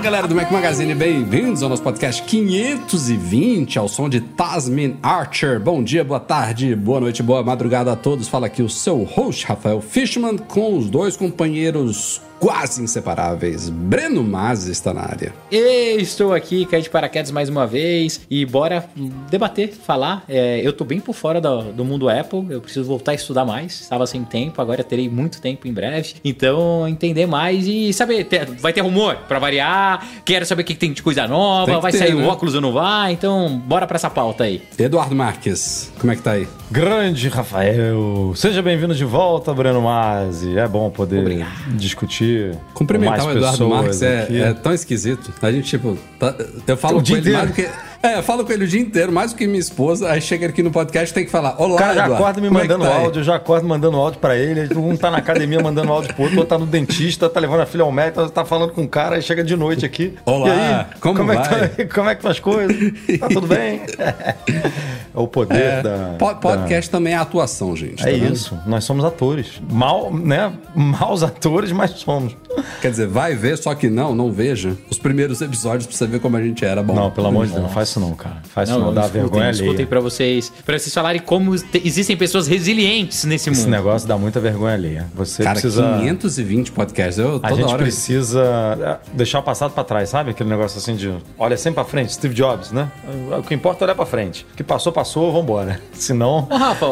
Galera do Mac Magazine, bem-vindos ao nosso podcast 520, ao som de Tasmin Archer. Bom dia, boa tarde, boa noite, boa madrugada a todos. Fala aqui o seu host, Rafael Fishman, com os dois companheiros quase inseparáveis. Breno Mazzi está na área. E estou aqui, caí de paraquedas mais uma vez e bora debater, falar. É, eu tô bem por fora do, do mundo Apple, eu preciso voltar a estudar mais. Estava sem tempo, agora terei muito tempo em breve. Então, entender mais e saber. ter- vai ter rumor pra variar. Quero saber o que tem de coisa nova. Vai ter, sair né? o óculos ou não vai? Então, bora pra essa pauta aí. Eduardo Marques, como é que tá aí? Grande Rafael! Seja bem-vindo de volta, Breno Mazzi. É bom poder Obrigado. discutir. Cumprimentar com o mais Eduardo Marques é, é tão esquisito. A gente, tipo, tá- eu falo O com dia ele mais do inteiro. que. É, eu falo com ele o dia inteiro, mais do que minha esposa. Aí chega aqui no podcast tem que falar: Olá, O cara já Eduardo, acorda me como é mandando tá aí?" áudio, eu já acordo mandando áudio pra ele. Um tá na academia mandando áudio pro outro, outro tá no dentista, tá levando a filha ao médico, tá falando com o cara, aí chega de noite aqui. Olá, e aí, como é que vai? tá, como é que tá as coisas? Tá tudo bem? É o poder É, da. po- da- podcast também é atuação, gente. É tá isso, nós somos atores. Mal, né? Maus atores, mas somos. Quer dizer, vai ver, só que não, não veja os primeiros episódios pra você ver como a gente era bom. Não, pelo amor de Deus, não faz isso não, cara. Faz isso não, dá escutem, vergonha escutem alheia. pra vocês, pra vocês falarem como te- existem pessoas resilientes nesse Esse mundo. negócio dá muita vergonha alheia. Você Cara, precisa. 520 podcasts. Eu, A toda gente hora. precisa é, deixar o passado pra trás, sabe? Aquele negócio assim de olha sempre pra frente, Steve Jobs, né? O que importa é olhar pra frente. O que passou, passou, vambora. Senão. Ô, Rafa,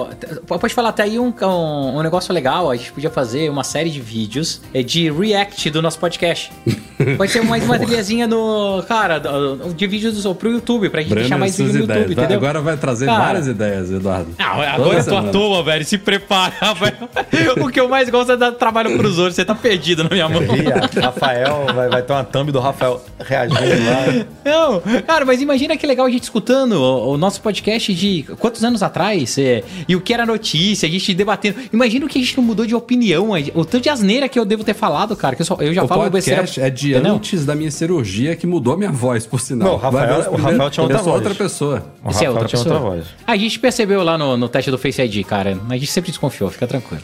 pode falar até aí um, um, um negócio legal. A gente podia fazer uma série de vídeos é, de react do nosso podcast. Pode ser mais uma trilhazinha no. Cara, de vídeos do- pro YouTube, pra gente Breno, deixar mais vídeo no ideias. YouTube, Vai- entendeu? Agora vai trazer Cara. várias ideias, Eduardo. Ah, Toda agora eu tô à toa, velho. Se prepara, velho. O que eu mais gosto é dar trabalho pros outros. Você tá perdido na minha mão. Rafael, vai, vai ter uma thumb do Rafael reagindo lá. Não, cara, mas imagina que legal a gente escutando o, o nosso podcast de quantos anos atrás é, e o que era notícia, a gente debatendo. Imagina o que a gente não mudou de opinião, o tanto de asneira que eu devo ter falado, cara, que eu, só, eu já O falo besteira. podcast é de Entendeu? antes da minha cirurgia que mudou a minha voz, por sinal. Não, o Rafael- Vai o Rafael tinha outra Eu sou voz. outra pessoa. O Esse é Rafael outra tinha pessoa. outra voz. A gente percebeu lá no, no teste do Face ID, cara. A gente sempre desconfiou, fica tranquilo.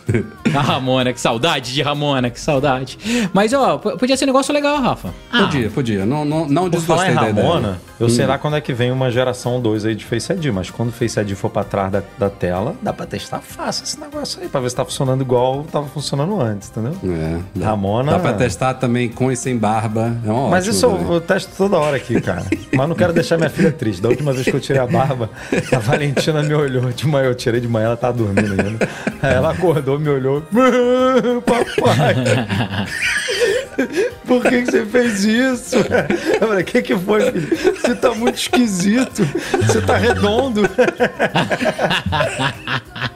a Ramona, que saudade de Ramona, que saudade. Mas, ó, podia ser um negócio legal, Rafa. Ah, Podia, podia. Não, não, não Por falar desgostei em da ideia. Ramona, eu sei lá quando é que vem uma geração 2 aí de Face ID, mas quando o Face ID for pra trás da, da tela, dá pra testar fácil esse negócio aí, pra ver se tá funcionando igual tava funcionando antes, entendeu? É, Ramona- Dá pra testar também com e sem barba. É uma Mas ótima isso eu, também. eu testo toda hora aqui, cara. Mas não quero deixar minha filha triste. Da última vez que eu tirei a barba, a Valentina me olhou de manhã. Eu tirei de manhã, ela tava dormindo ainda. Aí ela acordou, me olhou. Papai, por que, que você fez isso? Eu falei, o que, que foi, filho? Você tá muito esquisito. Você tá redondo.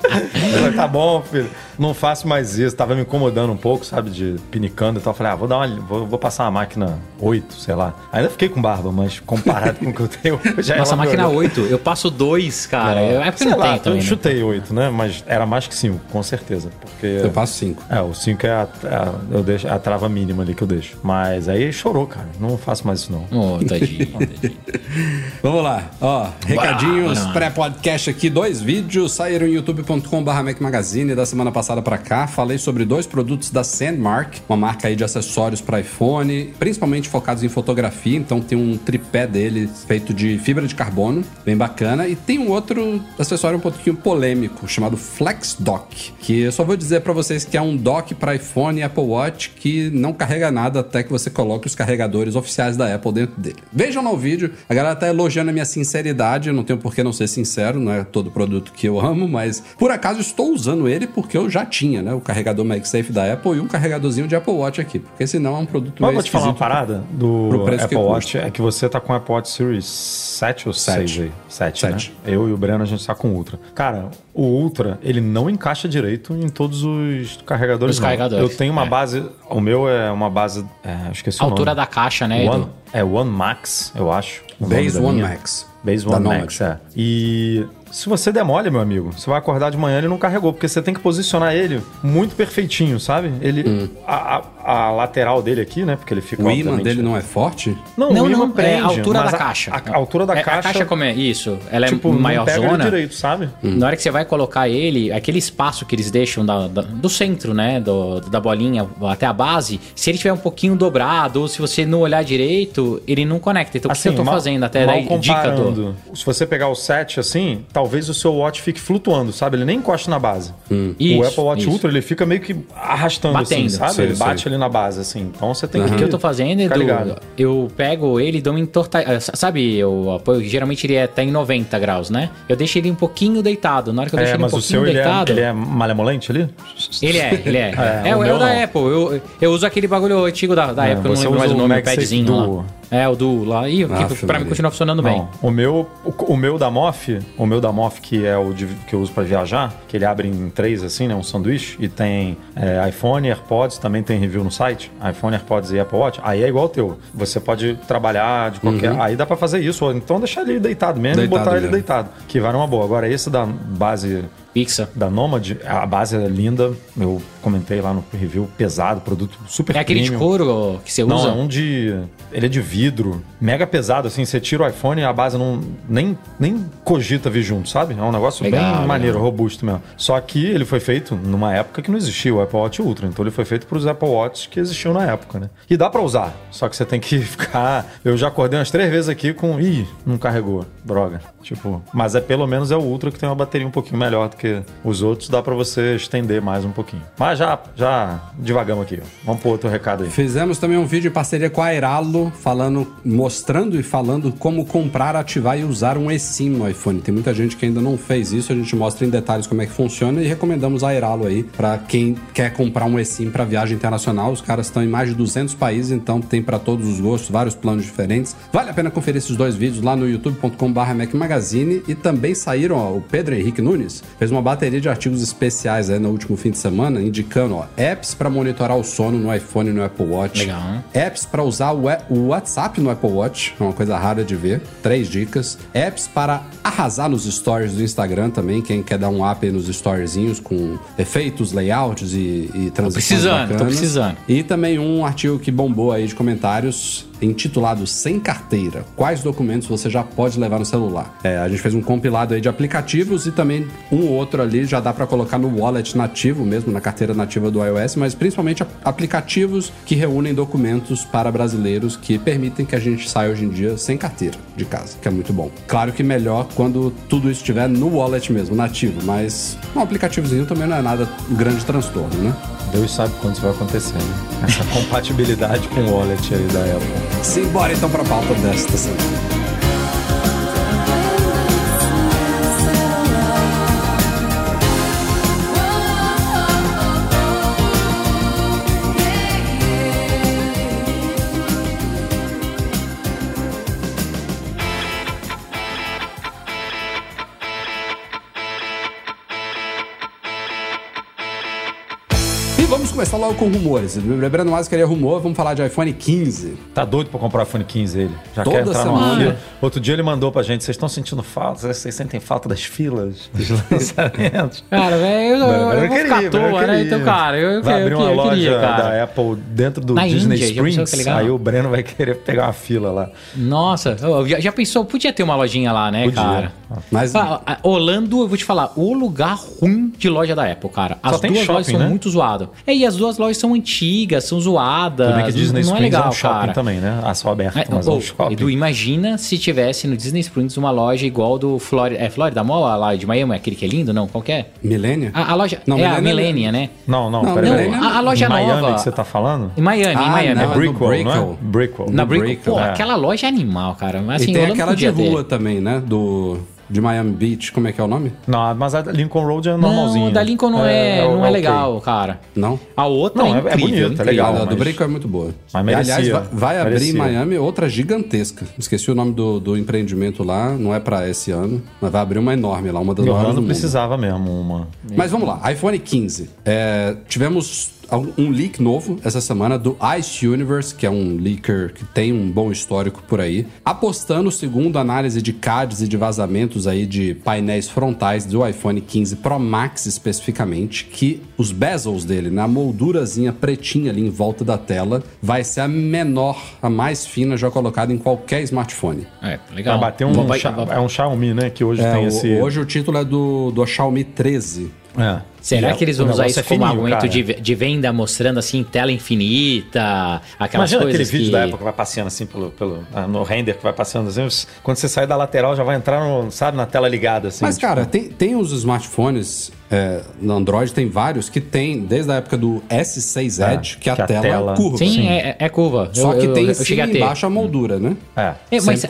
Ela, tá bom, filho. Não faço mais isso. Tava me incomodando um pouco, sabe? De pinicando e tal. Falei, ah, vou dar uma. Vou, vou passar uma máquina 8, sei lá. Ainda fiquei com barba, mas comparado com o que eu tenho hoje. Nossa, ela me máquina olhou. 8, eu passo 2, cara. É, porque Sei não lá, tem também. Eu né? chutei 8, né? Mas era mais que 5, com certeza. Porque. Eu faço cinco. É, o 5 é, a, é a- eu deixo, a trava mínima ali que eu deixo. Mas aí chorou, cara. Não faço mais isso, não. Ô, tadinho, tadinho. Vamos lá. Ó, recadinhos pré-podcast aqui. Dois vídeos saíram em youtube.com.br Mac Magazine da semana passada pra cá. Falei sobre dois produtos da Sandmark, uma marca aí de acessórios para iPhone, principalmente focados em fotografia. Então tem um tripé dele feito de fibra de carbono, bem bacana. E tem um outro acessório um pouquinho polêmico, chamado Flex Dock, que eu só vou dizer pra vocês que é um dock para iPhone e Apple Watch que não carrega nada até que você coloque os carregadores oficiais da Apple dentro dele. Vejam lá o vídeo. A galera tá elogiando a minha sinceridade. Eu não tenho por que não ser sincero, não é todo produto que eu amo, mas por acaso estou usando ele porque eu já tinha, né? O carregador MagSafe da Apple e um carregadorzinho de Apple Watch aqui. Porque senão é um produto Mas meio vou te falar uma parada do pro preço que Apple custa. Watch. É que você tá com o Apple Watch Series 7 ou Sete. 6 aí? 7, Sete. né? Eu e o Breno, a gente tá com o Ultra. Cara, o Ultra, ele não encaixa direito em todos os carregadores. Os carregadores. Eu tenho uma É. base... O meu é uma base... É, esqueci A o altura nome. da caixa, né, One, é One Max, eu acho. Base One minha. Max. Base Da One Nomad. Max, é. E se você der mole, meu amigo, você vai acordar de manhã ele não carregou, porque você tem que posicionar ele muito perfeitinho, sabe? Ele. A, a- a lateral dele aqui, né? Porque ele fica. Hum. O imã dele não é forte? Não, Não, o imã não, prende, é a altura da caixa. A, a altura da É, caixa. A caixa como é? Isso. Ela é tipo, não maior pega ele zona. direito, sabe? Na hora que você vai colocar ele, aquele espaço que eles deixam da- da- do centro, né? Do, da bolinha até a base, se ele tiver um pouquinho dobrado, ou se você não olhar direito, ele não conecta. Então, o que eu tô Assim, mal- fazendo até mal daí, dica do. comparando, Se você pegar o 7 assim, talvez o seu watch fique flutuando, sabe? Ele nem encosta na base. o Isso, Apple Watch isso. Ultra, ele fica meio que arrastando assim, Batendo. sabe? Sei, ele bate sei. ali na base, assim. Então você tem O que. que eu tô fazendo, Edu, ligado. eu pego ele e dou uma entorta... Sabe, o apoio, geralmente ele é, tá em 90 graus, né? Eu deixo ele um pouquinho deitado. Na hora que eu deixo É, ele um mas o pouquinho seu ele é, deitado... ele é malemolente ali? Ele é, ele é. É, É, o o, é o da. Apple. Eu, eu uso aquele bagulho antigo da, da É, época, eu não você lembro mais o o nome, o padzinho Duo. lá. É, o Duo lá. Ih, Ah, que pra mim continua funcionando bem. Não, o meu, o, o meu da Moff, o meu da Moff, que é o de- que eu uso pra viajar, que ele abre em três assim, né, um sanduíche, e tem é, iPhone, AirPods, também tem review no site, iPhone, AirPods e Apple Watch, aí é igual o teu. Você pode trabalhar de qualquer, aí dá pra fazer isso, ou então deixar ele deitado mesmo Deitado e botar ele deitado, que vai numa boa. Agora esse da base Pixar. da Nomad, a base é linda, eu comentei lá no review, pesado, produto super É aquele de premium. couro que você Não, usa? é um de. Ele é de vidro, mega pesado, assim. Você tira o iPhone e a base não. Nem, nem cogita vir junto, sabe? É um negócio Legal, bem legal. maneiro, robusto mesmo. Só que ele foi feito numa época que não existia o Apple Watch Ultra. Então ele foi feito para os Apple Watch que existiam na época, né? E dá pra usar. Só que você tem que ficar. Eu já acordei umas três vezes aqui com. Ih, não carregou. Droga. Tipo. Mas é pelo menos é o Ultra que tem uma bateria um pouquinho melhor do que os outros. Dá pra você estender mais um pouquinho. Mas já, já devagamos aqui. Vamos pro outro recado aí. Fizemos também um vídeo em parceria com a Airalo, falando, mostrando e falando como comprar, ativar e usar um eSIM no iPhone. Tem muita gente que ainda não fez isso, a gente mostra em detalhes como é que funciona e recomendamos a Airalo aí para quem quer comprar um eSIM para viagem internacional. Os caras estão em mais de 200 países, então tem para todos os gostos, vários planos diferentes. Vale a pena conferir esses dois vídeos lá no youtube.com/barra Mac Magazine e também saíram, ó, o Pedro Henrique Nunes fez uma bateria de artigos especiais aí no último fim de semana, indicando ó, apps para monitorar o sono no iPhone e no Apple Watch. Legal, né? Apps para usar o WhatsApp no Apple Watch, é uma coisa rara de ver. Três dicas. Apps para arrasar nos stories do Instagram também, quem quer dar um aí nos storyzinhos com efeitos, layouts e, e transições precisando, tô bacanas. precisando. E também um artigo que bombou aí de comentários intitulado Sem Carteira. Quais documentos você já pode levar no celular? É, a gente fez um compilado aí de aplicativos e também um ou outro ali já dá para colocar no wallet nativo mesmo, na carteira nativa do iOS, mas principalmente aplicativos que reúnem documentos para brasileiros que permitem que a gente saia hoje em dia sem carteira de casa, que é muito bom. Claro que melhor quando tudo isso estiver no wallet mesmo, nativo, mas um aplicativozinho também não é nada grande transtorno, né? Deus sabe quando isso vai acontecer, né? Essa compatibilidade com o wallet aí da Apple. Simbora então pra pauta desta semana. Começar logo com rumores. Lembrando mais que queria rumor, vamos falar de iPhone 15. Tá doido pra comprar o iPhone 15 ele? Já Toda quer entrar numa semana. fila? Outro dia ele mandou pra gente, vocês estão sentindo falta? Vocês sentem falta das filas, dos lançamentos? Cara, velho, eu, eu, Mano, eu vou ficar à toa, né? Então, cara, eu, eu, vai eu, abrir eu, uma eu loja queria, cara. da Apple dentro do Na Disney Índia, Springs, aí o Breno vai querer pegar uma fila lá. Nossa, já, já pensou? Podia ter uma lojinha lá, né, Podia. cara? Mas Orlando, eu vou te falar, o lugar ruim de loja da Apple, cara. As duas shopping, lojas são né? muito zoadas. É, e as duas lojas são antigas, são zoadas. Tudo bem que Disney não é Springs legal, é um shopping cara. também, né? Ah, só aberto, É, mas é ô, um shopping. Edu, imagina se tivesse no Disney Springs uma loja igual do Florida. É Florida Mall lá de Miami, aquele que é lindo, não? Qual que é? Milênia? A, a loja. Não, é a Millennium- Millennia, né? Não, não, Não, peraí. não, peraí. a- a loja Miami nova- que você tá falando? Em Miami, Ah, em Miami. não, É é Brickwell, não é? Brickwell. Brickwell. Na Brickell, pô, é. aquela loja é animal, cara. Mas, assim, e tem aquela de rua também, né? Do. De Miami Beach, como é que é o nome? Não, mas a Lincoln Road é normalzinho. Não, da Lincoln não é, não é, ok. legal, cara. Não? A outra Não, é é- é incrível, bonita, é incrível. legal. a do mas- Brinco é muito boa. Mas E, merecia, aliás, vai, vai abrir em. Miami outra gigantesca. Esqueci o nome do, do empreendimento lá, não é pra esse ano, mas vai abrir uma enorme lá, uma das maiores do mundo. precisava mesmo uma. Mas vamos lá, iPhone 15. É, tivemos um leak novo essa semana do Ice Universe, que é um leaker que tem um bom histórico por aí, apostando, segundo análise de CADs e de vazamentos aí de painéis frontais do iPhone 15 Pro Max especificamente, que os bezels dele, na moldurazinha pretinha ali em volta da tela, vai ser a menor, a mais fina já colocada em qualquer smartphone. É, legal. Vai bater um. Vai- Xia- vai- é um Xiaomi, né? Que hoje É, tem o- esse. Hoje o título é do, do Xiaomi 13. É. Será E que eles vão usar isso é como fininho, argumento de, de venda, mostrando assim tela infinita, aquelas Imagina aquele coisas vídeo que... da época que vai passeando assim pelo, pelo, ah, no render que vai passando assim. Quando você sai da lateral já vai entrar no, sabe, na tela ligada assim. Mas, tipo, cara, tem, tem os smartphones é, no Android, tem vários que tem, desde a época do S6 É, Edge, que a, que a tela, tela- é curva. Sim, É, é curva. Só Eu- que eu- tem eu ter. embaixo a moldura, né? É. É, mas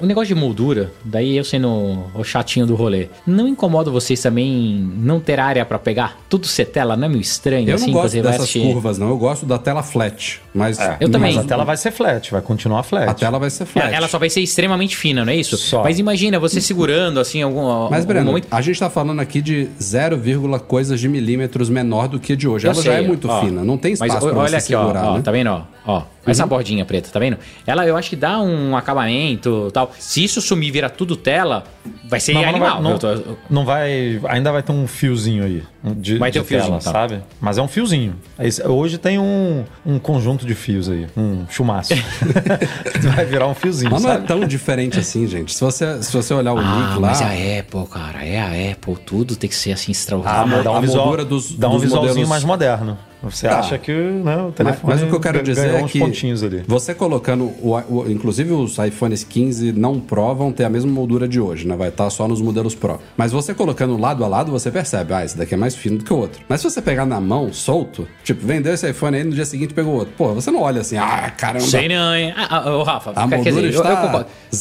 o negócio de moldura, daí eu sendo o chatinho do rolê, não incomoda vocês também não ter área pra pegar? Tudo ser tela, não é meio estranho? Eu assim, não gosto dessas assistir? curvas, não. Eu gosto da tela flat. Mas, É. Eu também. Mas a tela vai ser flat, vai continuar flat. A tela vai ser flat. Ela, ela só vai ser extremamente fina, não é isso? Só. Mas imagina você segurando assim algum, Mas, algum Breno, momento. a gente tá falando aqui de 0, coisas de milímetros menor do que a de hoje. Eu Ela já sei, é muito ó. fina, não tem espaço Mas pra olha você aqui, segurar, ó, ó, né? tá vendo, ó? Ó, essa bordinha preta, tá vendo? Ela eu acho que dá um acabamento tal. Se isso sumir e virar tudo tela, vai ser Não, mas não animal. vai, Eu tô- não, não vai. Ainda vai ter um fiozinho aí. De, Vai ter de um fiozinho, tela, tá. sabe? Mas é um fiozinho. Esse- hoje tem um, um conjunto de fios aí. Um chumaço. vai virar um fiozinho, Mas não é sabe? tão diferente assim, gente. Se você, se você olhar o Ah, leak lá... mas é a Apple, cara, é a Apple, tudo tem que ser assim Ah, extraordinário. mas dá um a visual, dos- dá um visualzinho modelos- mais moderno. Você Tá. acha que né, o Mas, telefone mas o que eu quero dizer é que pontinhos ali. você colocando, o, o- inclusive os iPhones 15 não Pro vão ter a mesma moldura de hoje, né? Vai estar só nos modelos Pro. Mas você colocando lado a lado, você percebe, ah, esse daqui é mais fino do que o outro. Mas se você pegar na mão, solto, tipo, vendeu esse iPhone aí, no dia seguinte pegou outro. Pô, você não olha assim, ah, caramba. Sei não, hein? Ah, ah, ô, Rafa, A moldura dizer, eu, está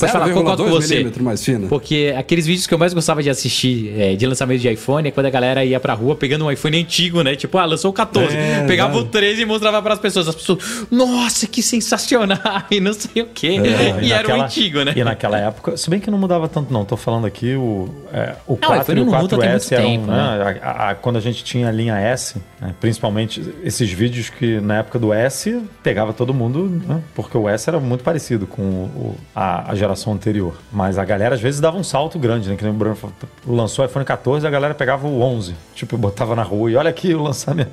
eu falar, concordo com 0,2 você. milímetro mais fina. Porque aqueles vídeos que eu mais gostava de assistir é, de lançamento de iPhone é quando a galera ia pra rua pegando um iPhone antigo, né? Tipo, ah, lançou o 14. É, pegava exato. o 13 e mostrava pras pessoas. As pessoas, nossa, que sensacional! E não sei o quê. É, e era o naquela- antigo, né? E naquela época, se bem que não mudava tanto, não. Tô falando aqui o, é, o 4 iPhone e o não muda tem 4S muito eram, tempo, né? a- a- quando a gente tinha a linha S, né, principalmente esses vídeos que na época do S pegava todo mundo, né, porque o S era muito parecido com o- a, a geração anterior. Mas a galera às vezes dava um salto grande, né? Que nem o Bruno falou, lançou o iPhone 14 a galera pegava o 11, tipo, botava na rua e olha aqui o lançamento.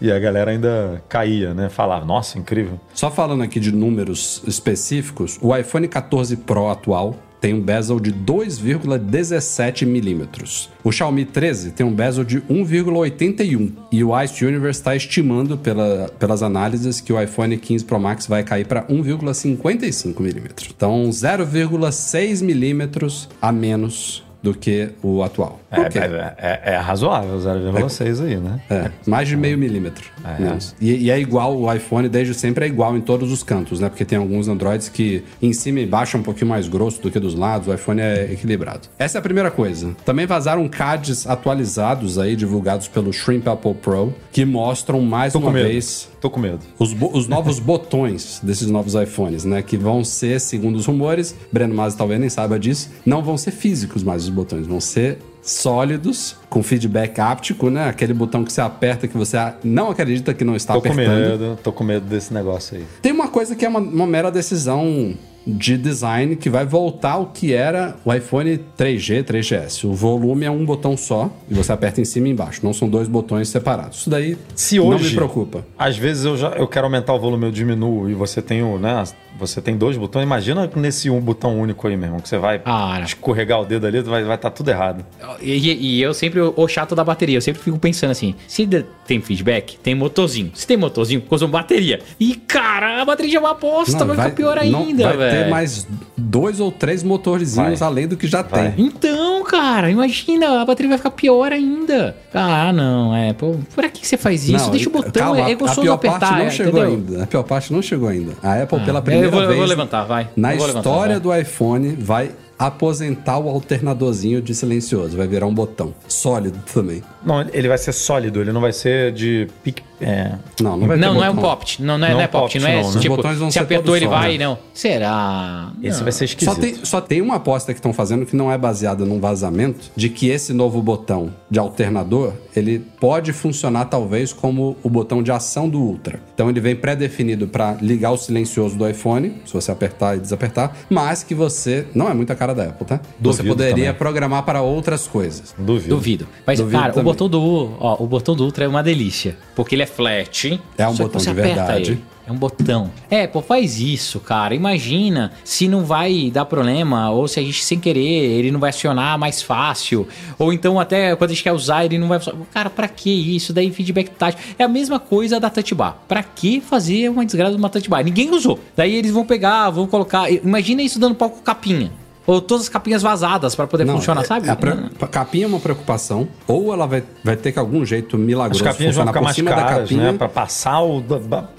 E a galera ainda caía, né? Falava, nossa, incrível. Só falando aqui de números específicos, o iPhone 14 Pro atual tem um bezel de 2,17 milímetros. O Xiaomi 13 tem um bezel de 1,81 e o Ice Universe está estimando pela- pelas análises que o iPhone 15 Pro Max vai cair para 1,55 milímetros. Então 0,6 milímetros a menos do que o atual. É, é, é- é razoável, 0,6 aí, né? É, mais de meio milímetro. menos. E, e é igual, o iPhone desde sempre é igual em todos os cantos, né? Porque tem alguns Androids que em cima e embaixo é um pouquinho mais grosso do que dos lados, o iPhone é equilibrado. Essa é a primeira coisa. Também vazaram CADs atualizados aí, divulgados pelo Shrimp Apple Pro, que mostram mais Tô uma vez Tô com medo. os, os novos botões desses novos iPhones, né? Que vão ser, segundo os rumores, Breno Masi talvez nem saiba disso, não vão ser físicos mais os botões, vão ser sólidos, com feedback áptico, né? Aquele botão que você aperta que você não acredita que não está Tô com apertando. medo, tô com medo desse negócio aí. Tem uma coisa que é uma, uma mera decisão de design que vai voltar ao que era o iPhone 3G, 3GS. O volume é um botão só e você aperta em cima e embaixo, não são dois botões separados. Isso daí Se não hoje, me preocupa. Às vezes eu já eu quero aumentar o volume, eu diminuo e você tem o, né, você tem dois botões. Imagina nesse um botão único aí, meu irmão, que você vai Ah, escorregar o dedo ali, vai vai estar tudo errado. E, e eu sempre, o chato da bateria, eu sempre fico pensando assim: se tem feedback, tem motorzinho. Se tem motorzinho, consome bateria. E cara, a bateria já é uma bosta, Não, vai, ficar pior não, ainda, Vai velho. Ter mais dois ou três motorzinhos Vai. além do que já Vai. tem. Então, cara, imagina, a bateria vai ficar pior ainda. Ah, não, é. Pô, por que você faz isso? Não, Deixa o botão, calma, é, é a gostoso pior apertar. parte não chegou entendeu? ainda. A pior parte não chegou ainda. A Apple, pela Ah, primeira eu vou, eu vez vou levantar, vai. na Eu levantar, história vai. do iPhone, vai aposentar o alternadorzinho de silencioso. Vai virar um botão. Sólido também. Não, ele vai ser sólido, ele não vai ser de pique. É, Não, não vai ter Não, não é um popt. Não, não é, Não não é é popt. Não é não, né? tipo, Os botões vão se apertou ele só, vai, né? não. Será? esse Não. vai ser esquisito. Só tem, só tem uma aposta que estão fazendo que não é baseada num vazamento de que esse novo botão de alternador ele pode funcionar talvez como o botão de ação do Ultra. Então ele vem pré-definido para ligar o silencioso do iPhone, se você apertar e desapertar, mas que você não é muita cara da Apple, tá? você Duvido poderia também. programar para outras coisas. Duvido. Duvido. Mas, Duvido cara, o também. botão do ó, o botão do Ultra é uma delícia. Porque ele é flat. É um botão de verdade. ele. É um botão. É, pô, faz isso, cara. Imagina se não vai dar problema, ou se a gente sem querer, ele não vai acionar mais fácil. Ou então até quando a gente quer usar, ele não vai. Cara, pra que isso? Daí feedback tático. É a mesma coisa da touch bar. Pra que fazer uma desgraça de uma touch bar? Ninguém usou. Daí eles vão pegar, vão colocar. Imagina isso dando palco capinha. Ou todas as capinhas vazadas pra poder funcionar, é- sabe? A pre- capinha é uma preocupação, ou ela vai, vai ter que algum jeito As milagroso capinhas vão funcionar ficar por mais cima da caras, capinha. né? Pra passar o,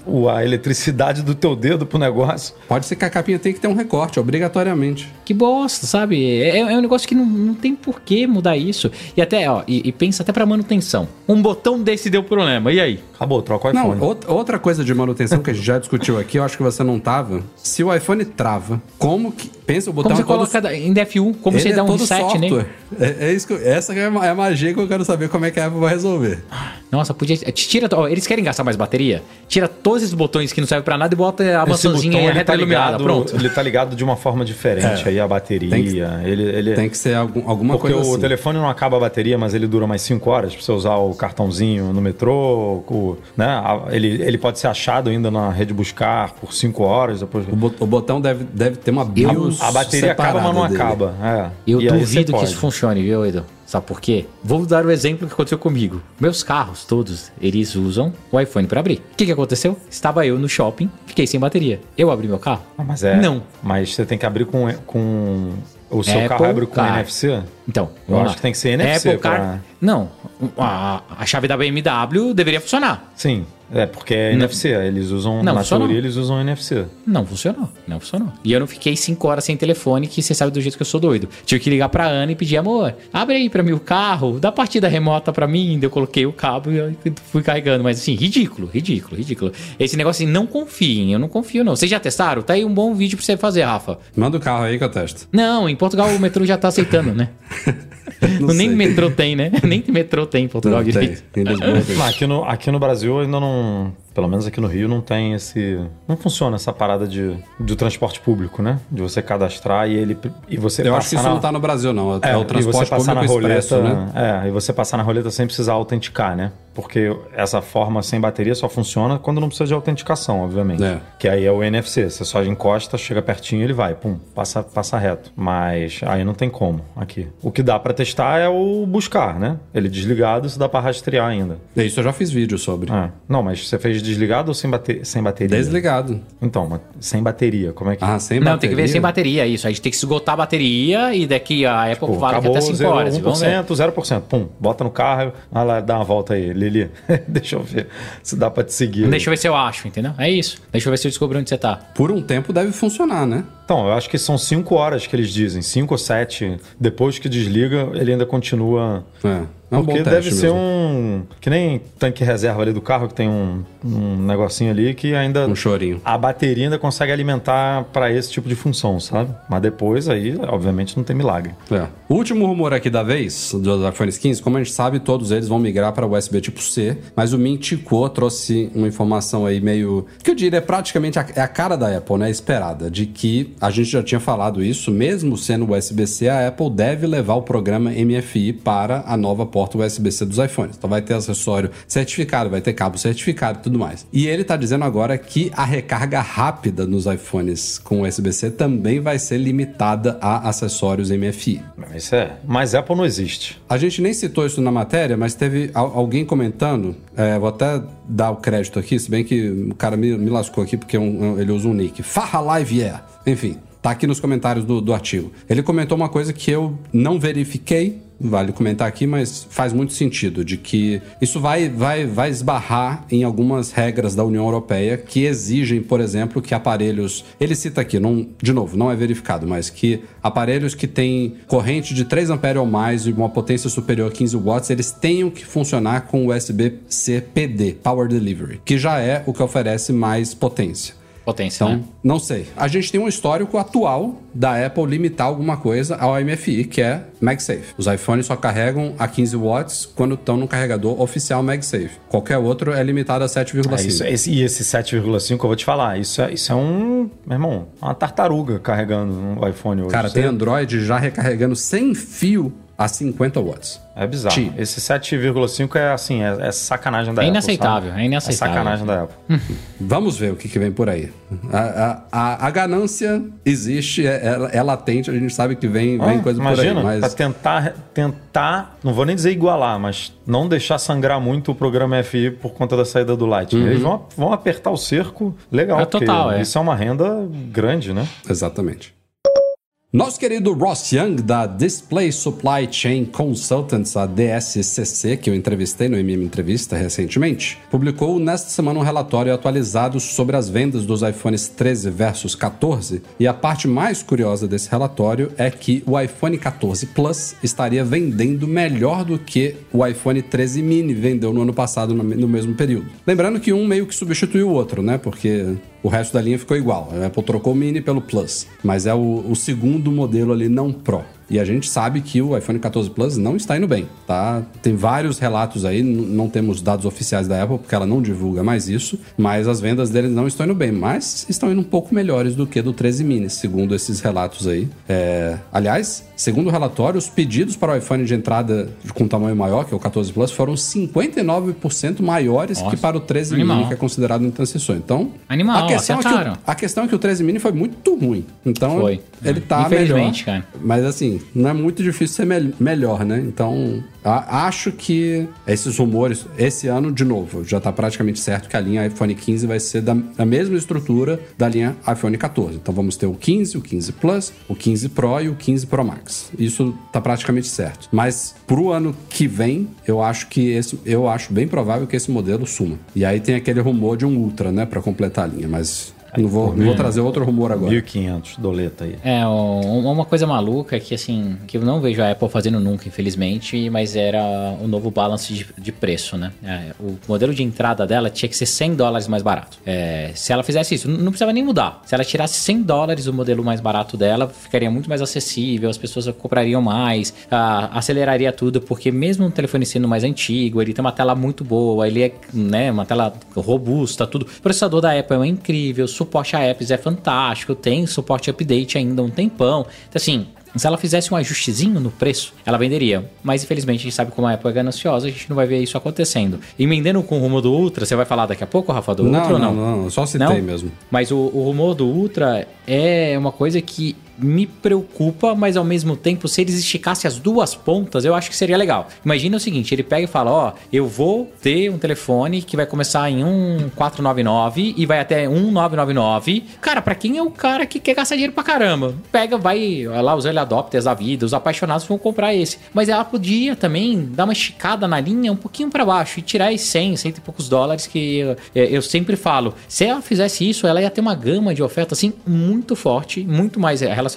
o- a eletricidade do teu dedo pro negócio. Pode ser que a capinha tenha que ter um recorte, obrigatoriamente. Que bosta, sabe? É, é um negócio que não, não tem por que mudar isso. E até, ó, e, e pensa até pra manutenção. Um botão desse deu problema, e aí? Acabou, troca o Não, iPhone. out- outra coisa de manutenção que a gente já discutiu aqui, eu acho que você não tava. Se o iPhone trava, como que. Pensa, o botão Como você é em DF1, como ele você é dá um todo reset software. nele? É, é isso que, essa é é a magia que eu quero saber como é que a Apple vai resolver. Nossa, podia. Tira, ó, eles querem gastar mais bateria? Tira todos esses botões que não servem pra nada e bota a maçãzinha botão, ele tá ligado, Pronto. ele tá ligado de uma forma diferente É. aí a bateria. Tem que- ele, ele Tem que ser algum- alguma Porque coisa o assim. telefone não acaba a bateria, mas ele dura mais 5 horas pra você usar o cartãozinho no metrô, o- né? A- Ele, ele pode ser achado ainda na rede buscar por 5 horas. Depois... O, bot- o botão deve, deve ter uma BIOS A bateria acaba, mas não dele. acaba. É. Eu E duvido que isso funcione, viu, Edu? Sabe por quê? Vou dar o exemplo que aconteceu comigo. Meus carros, todos, eles usam o iPhone pra abrir. O que, que aconteceu? Estava eu no shopping, fiquei sem bateria. Eu abri meu carro? Ah, mas é. Não. Mas você tem que abrir com. com o seu Apple carro abre com Car. NFC? Então, Eu acho lá. que tem que ser NFC Apple Car... pra- Não, a, a chave da BMW deveria funcionar. Sim. É porque é NFC. Eles usam. Não, na funcionou. teoria, eles usam NFC. Não funcionou, não funcionou. E eu não fiquei cinco horas sem telefone, que você sabe do jeito que eu sou doido. Tive que ligar pra Ana e pedir, amor, abre aí pra mim o carro, dá partida remota pra mim. Daí Eu coloquei o cabo e fui carregando. Mas assim, ridículo, ridículo, ridículo. Esse negócio assim, não confiem, eu não confio não. Vocês já testaram? Tá aí um bom vídeo pra você fazer, Rafa. Manda o carro aí que eu testo. Não, em Portugal o metrô já tá aceitando, né? Não nem sei. metrô tem, né? Nem metrô tem em Portugal Não, tem. direito. Tem. Não, aqui, no, aqui no Brasil ainda não. Mm, Pelo menos aqui no Rio não tem esse. Não funciona essa parada de, do transporte público, né? De você cadastrar e ele. E você Eu acho que isso na- não tá no Brasil, não. É, É, o e transporte você passar na público roleta, expresso, né? É, e você passar na roleta sem precisar autenticar, né? Porque essa forma sem bateria só funciona quando não precisa de autenticação, obviamente. É. Que aí é o NFC. Você só encosta, chega pertinho ele vai, pum, passa, passa reto. Mas aí não tem como aqui. O que dá pra testar é o buscar, né? Ele desligado, isso dá pra rastrear ainda. Isso eu já fiz vídeo sobre. É. Não, mas você fez desligado ou sem, bate sem bateria? Desligado. Então, mas sem bateria, como é que... Ah, sem Não, bateria. tem que ver sem bateria isso. A gente tem que esgotar a bateria e daqui a Apple fala que acabou até 5 zero, horas. Vamos ver. 1%, 0%. Pum, bota no carro, vai lá, dá uma volta aí. Lili, deixa eu ver se dá pra te seguir. Deixa eu ver se eu acho, entendeu? É isso. Deixa eu ver se eu descobri onde você tá. Por um tempo deve funcionar, né? Então, eu acho que são 5 horas que eles dizem, 5 ou 7. Depois que desliga, ele ainda continua. É. É um Porque deve ser mesmo. um. Que nem tanque reserva ali do carro, que tem um, um negocinho ali que ainda. Um chorinho. A bateria ainda consegue alimentar pra esse tipo de função, sabe? Mas depois aí, obviamente, não tem milagre. É. O último rumor aqui da vez, dos iPhone 15, como a gente sabe, todos eles vão migrar para USB tipo C, mas o Mintico trouxe uma informação aí meio. que eu diria é praticamente a, é a cara da Apple, né? Esperada, de que a gente já tinha falado isso, mesmo sendo USB-C, a Apple deve levar o programa MFI para a nova porta USB-C dos iPhones. Então vai ter acessório certificado, vai ter cabo certificado e tudo mais. E ele tá dizendo agora que a recarga rápida nos iPhones com USB-C também vai ser limitada a acessórios MFI. Isso é. Mas Apple não existe. A gente nem citou isso na matéria, mas teve al- alguém comentando. é, vou até dar o crédito aqui, se bem que o cara me, me lascou aqui porque é um- ele usa um nick. Farra Live Yeah. Enfim, tá aqui nos comentários do, do artigo. Ele comentou uma coisa que eu não verifiquei, vale comentar aqui, mas faz muito sentido de que isso vai, vai, vai esbarrar em algumas regras da União Europeia que exigem, por exemplo, que aparelhos. Ele cita aqui, não, de novo, não é verificado, mas que aparelhos que têm corrente de 3 ampere ou mais e uma potência superior a 15 watts, eles tenham que funcionar com USB-C PD, Power Delivery, que já é o que oferece mais potência. Potência, Então, né? não sei. A gente tem um histórico atual da Apple limitar alguma coisa ao MFI, que é MagSafe. Os iPhones só carregam a 15 watts quando estão no carregador oficial MagSafe. Qualquer outro é limitado a 7,5. É esse, e esse 7,5 eu vou te falar, isso é, isso é um, meu irmão, uma tartaruga carregando um iPhone hoje. Cara, tem Android já recarregando sem fio a 50 watts. É bizarro. Ti. Esse 7,5 é assim, é, é sacanagem da É Apple. inaceitável, sabe? é inaceitável. É sacanagem da Apple. Vamos ver o que, que vem por aí. A, a, a, a ganância existe, é, é- é latente, a gente sabe que vem, vem Ah, coisa imagina, por aí. Mas pra tentar, tentar, não vou nem dizer igualar, mas não deixar sangrar muito o programa FI por conta da saída do Light. Uhum. Eles vão, vão apertar o cerco legal, É total, é. isso é uma renda grande, né? Exatamente. Nosso querido Ross Young, da Display Supply Chain Consultants, a DSCC, que eu entrevistei no MM Entrevista recentemente, publicou nesta semana um relatório atualizado sobre as vendas dos iPhones 13 versus 14. E a parte mais curiosa desse relatório é que o iPhone 14 Plus estaria vendendo melhor do que o iPhone 13 mini vendeu no ano passado, no mesmo período. Lembrando que um meio que substituiu o outro, né? Porque o resto da linha ficou igual. A Apple trocou o Mini pelo Plus, mas é o, o segundo modelo ali não Pro. E a gente sabe que o iPhone 14 Plus não está indo bem, tá? Tem vários relatos aí, não temos dados oficiais da Apple, porque ela não divulga mais isso, mas as vendas deles não estão indo bem, mas estão indo um pouco melhores do que do 13 mini, segundo esses relatos aí. É, Aliás, segundo o relatório, os pedidos para o iPhone de entrada com tamanho maior, que é o 14 Plus, foram 59% maiores Nossa, que para o 13 animal. mini, que é considado um transição. Então, Animal, a questão, é que o, a questão é que o 13 mini foi muito ruim. Então, Foi. ele tá Infelizmente, melhor. cara. Mas assim, não é muito difícil ser mel- melhor, né? Então, a- acho que esses rumores, esse ano, de novo, já tá praticamente certo que a linha iPhone 15 vai ser da, da mesma estrutura da linha iPhone 14. Então, vamos ter o 15, o 15 Plus, o 15 Pro e o 15 Pro Max. Isso tá praticamente certo. Mas pro ano que vem, eu acho que esse, eu acho bem provável que esse modelo suma. E aí tem aquele rumor de um Ultra, né, Pra completar a linha, mas não vou, não vou trazer outro rumor agora. 1.500 doleta aí. É, um- uma coisa maluca que, assim, que eu não vejo a Apple fazendo nunca, infelizmente, mas era o novo balance de, de preço, né? É, o modelo de entrada dela tinha que ser 100 dólares mais barato. É, se ela fizesse isso, não precisava nem mudar. Se ela tirasse 100 dólares o modelo mais barato dela, ficaria muito mais acessível, as pessoas comprariam mais, ah, aceleraria tudo, porque mesmo um telefone sendo mais antigo, ele tem uma tela muito boa, ele é, né, uma tela robusta, tudo. O processador da Apple é incrível, suporte a apps é fantástico, tem suporte update ainda há um tempão. Então, assim, se ela fizesse um ajustezinho no preço, ela venderia. Mas infelizmente a gente sabe como a Apple é gananciosa, a gente não vai ver isso acontecendo. Emendendo com o rumo do Ultra, você vai falar daqui a pouco, Rafa, do Não, Ultra ou não, não? não, só citei Não? mesmo. Mas o, o rumor do Ultra é uma coisa que me preocupa, mas ao mesmo tempo, se eles esticassem as duas pontas, eu acho que seria legal. Imagina o seguinte, ele pega e fala, ó, eu vou ter um telefone que vai começar em 1499 e vai até 1999. Cara, pra quem é o cara que quer gastar dinheiro pra caramba? Pega, vai lá, os early adopters da vida, os apaixonados vão comprar esse. Mas ela podia também dar uma esticada na linha um pouquinho pra baixo e tirar esses 100, 100 e poucos dólares que eh, eu sempre falo. Se ela fizesse isso, ela ia ter uma gama de oferta assim muito forte, muito mais relacionada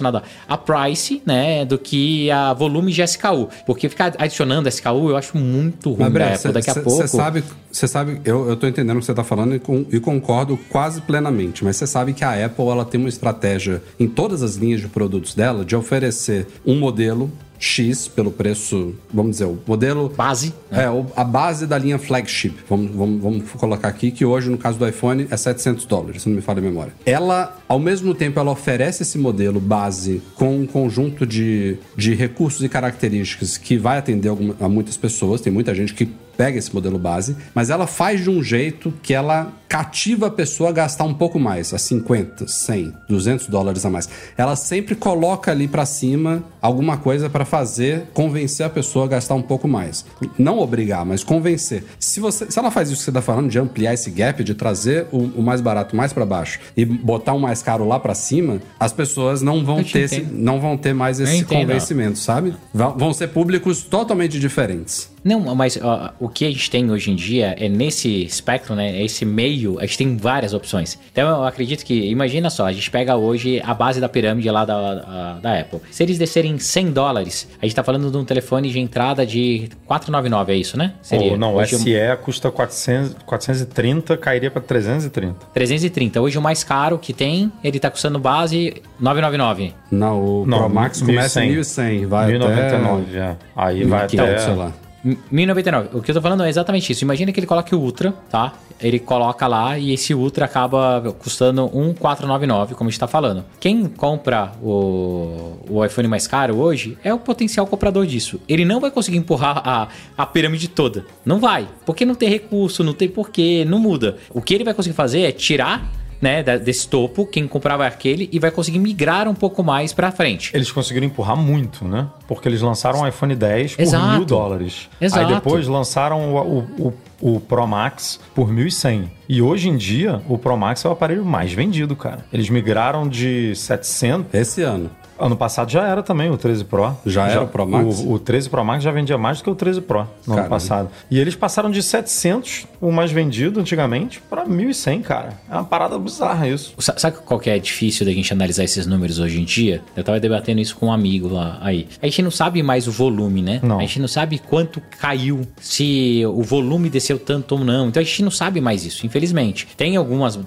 a price, né, do que a volume de SKU. Porque ficar adicionando SKU eu acho muito ruim Mas, da Bré, Apple. Daqui a pouco. Você sabe, você sabe eu, eu tô entendendo o que você tá falando e, com- e concordo quase plenamente, mas você sabe que a Apple ela tem uma estratégia em todas as linhas de produtos dela de oferecer um modelo X pelo preço, vamos dizer, o modelo Base, né? É, a base da linha flagship, vamos, vamos, vamos colocar aqui, que hoje, no caso do iPhone, é 700 dólares, se não me falha a memória. Ela, ao mesmo tempo, ela oferece esse modelo base com um conjunto de, de recursos e características que vai atender alguma- a muitas pessoas, tem muita gente que pega esse modelo base, mas ela faz de um jeito que ela cativa a pessoa a gastar um pouco mais, a 50, 100, 200 dólares a mais. Ela sempre coloca ali pra cima alguma coisa pra pra fazer, convencer a pessoa a gastar um pouco mais. Não obrigar, mas convencer. Se, você, se ela faz isso que você tá falando, de ampliar esse gap, de trazer o, o mais barato mais pra baixo e botar um mais caro lá pra cima, as pessoas não vão Eu ter esse, não vão ter mais esse convencimento, sabe? Vão vão ser públicos totalmente diferentes. Não, mas ó, o que a gente tem hoje em dia é nesse espectro, né? Esse meio, a gente tem várias opções. Então eu acredito que, imagina só, a gente pega hoje a base da pirâmide lá da, a- da Apple. Se eles descerem 100 dólares, a gente tá falando de um telefone de entrada de 499, é isso, né? Ou não, o Hoje, SE custa 400, 430, cairia pra 330. 330. Hoje o mais caro que tem, ele tá custando base 999. Não, o Não, Pro Max começa em 1.100, vai 1099, é. Aí vai até... até... sei lá. 1099. O que eu tô falando é exatamente isso. Imagina que ele coloque o Ultra, tá? Ele coloca lá e esse Ultra acaba custando 1,499, como a gente tá falando. Quem compra o, o iPhone mais caro hoje é o potencial comprador disso. Ele não vai conseguir empurrar a, a pirâmide toda. Não vai. Porque não tem recurso, não tem porquê, não muda. O que ele vai conseguir fazer é tirar. Né, da- desse topo, quem comprava aquele e vai conseguir migrar um pouco mais pra frente. Eles conseguiram empurrar muito, né? Porque eles lançaram o iPhone 10 por Exato. mil dólares. Exato. Aí depois lançaram o, o, o, o Pro Max por 1.100. E hoje em dia, o Pro Max é o aparelho mais vendido, cara. Eles migraram de 700... Esse ano. Ano passado já era também o 13 Pro. Já era o Pro Max? O, o 13 Pro Max já vendia mais do que o 13 Pro no Caramba. ano passado. E eles passaram de 700, o mais vendido antigamente, pra 1.100, cara. É uma parada bizarra isso. Sa- Sabe qual que é difícil da gente analisar esses números hoje em dia? Eu tava debatendo isso com um amigo lá aí. A gente não sabe mais o volume, né? Não. A gente não sabe quanto caiu, se o volume desceu tanto ou não. Então a gente não sabe mais isso, infelizmente. Tem algumas hum,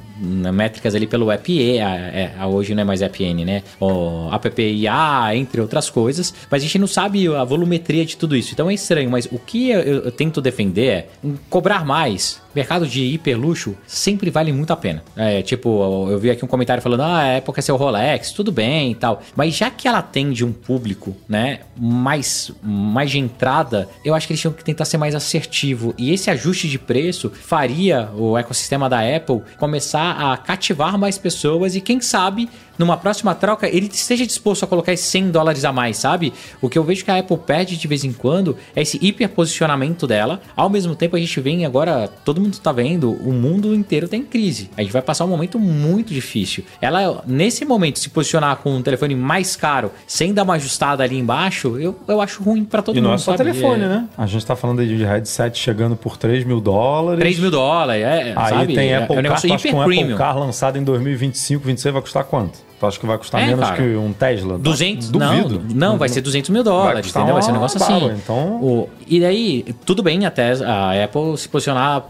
métricas ali pelo APE, a, é, a hoje não é mais APN, né? O APPIA, entre outras coisas, mas a gente não sabe a volumetria de tudo isso. Então é estranho, mas o que eu, eu tento defender é cobrar mais mercado de hiperluxo sempre vale muito a pena. É, tipo, eu vi aqui um comentário falando, ah, a Apple quer ser o Rolex, tudo bem e tal. Mas já que ela atende um público, né, mais, mais de entrada, eu acho que eles tinham que tentar ser mais assertivo. E esse ajuste de preço faria o ecossistema da Apple começar a cativar mais pessoas e quem sabe numa próxima troca ele esteja disposto a colocar esses 100 dólares a mais, sabe? O que eu vejo que a Apple perde de vez em quando é esse hiperposicionamento dela. Ao mesmo tempo, a gente vem agora, todo mundo tá vendo, o mundo inteiro tá em crise. A gente vai passar um momento muito difícil. Ela, nesse momento, se posicionar com um telefone mais caro, sem dar uma ajustada ali embaixo, eu, eu acho ruim pra todo E mundo. não é só sabe? telefone, É, né? A gente tá falando de headset chegando por 3 mil dólares. 3 mil dólares, é, Aí sabe? tem é, Apple é um Car, negócio hiper um Apple premium. Car lançado em 2025, 26 vai custar quanto? Tu acha que vai custar É, menos cara. que um Tesla? 200? Duvido. Não, não, vai ser 200 mil dólares, custar entendeu? Vai ser um negócio bala, assim. então- O- e daí, tudo bem até a Apple se posicionar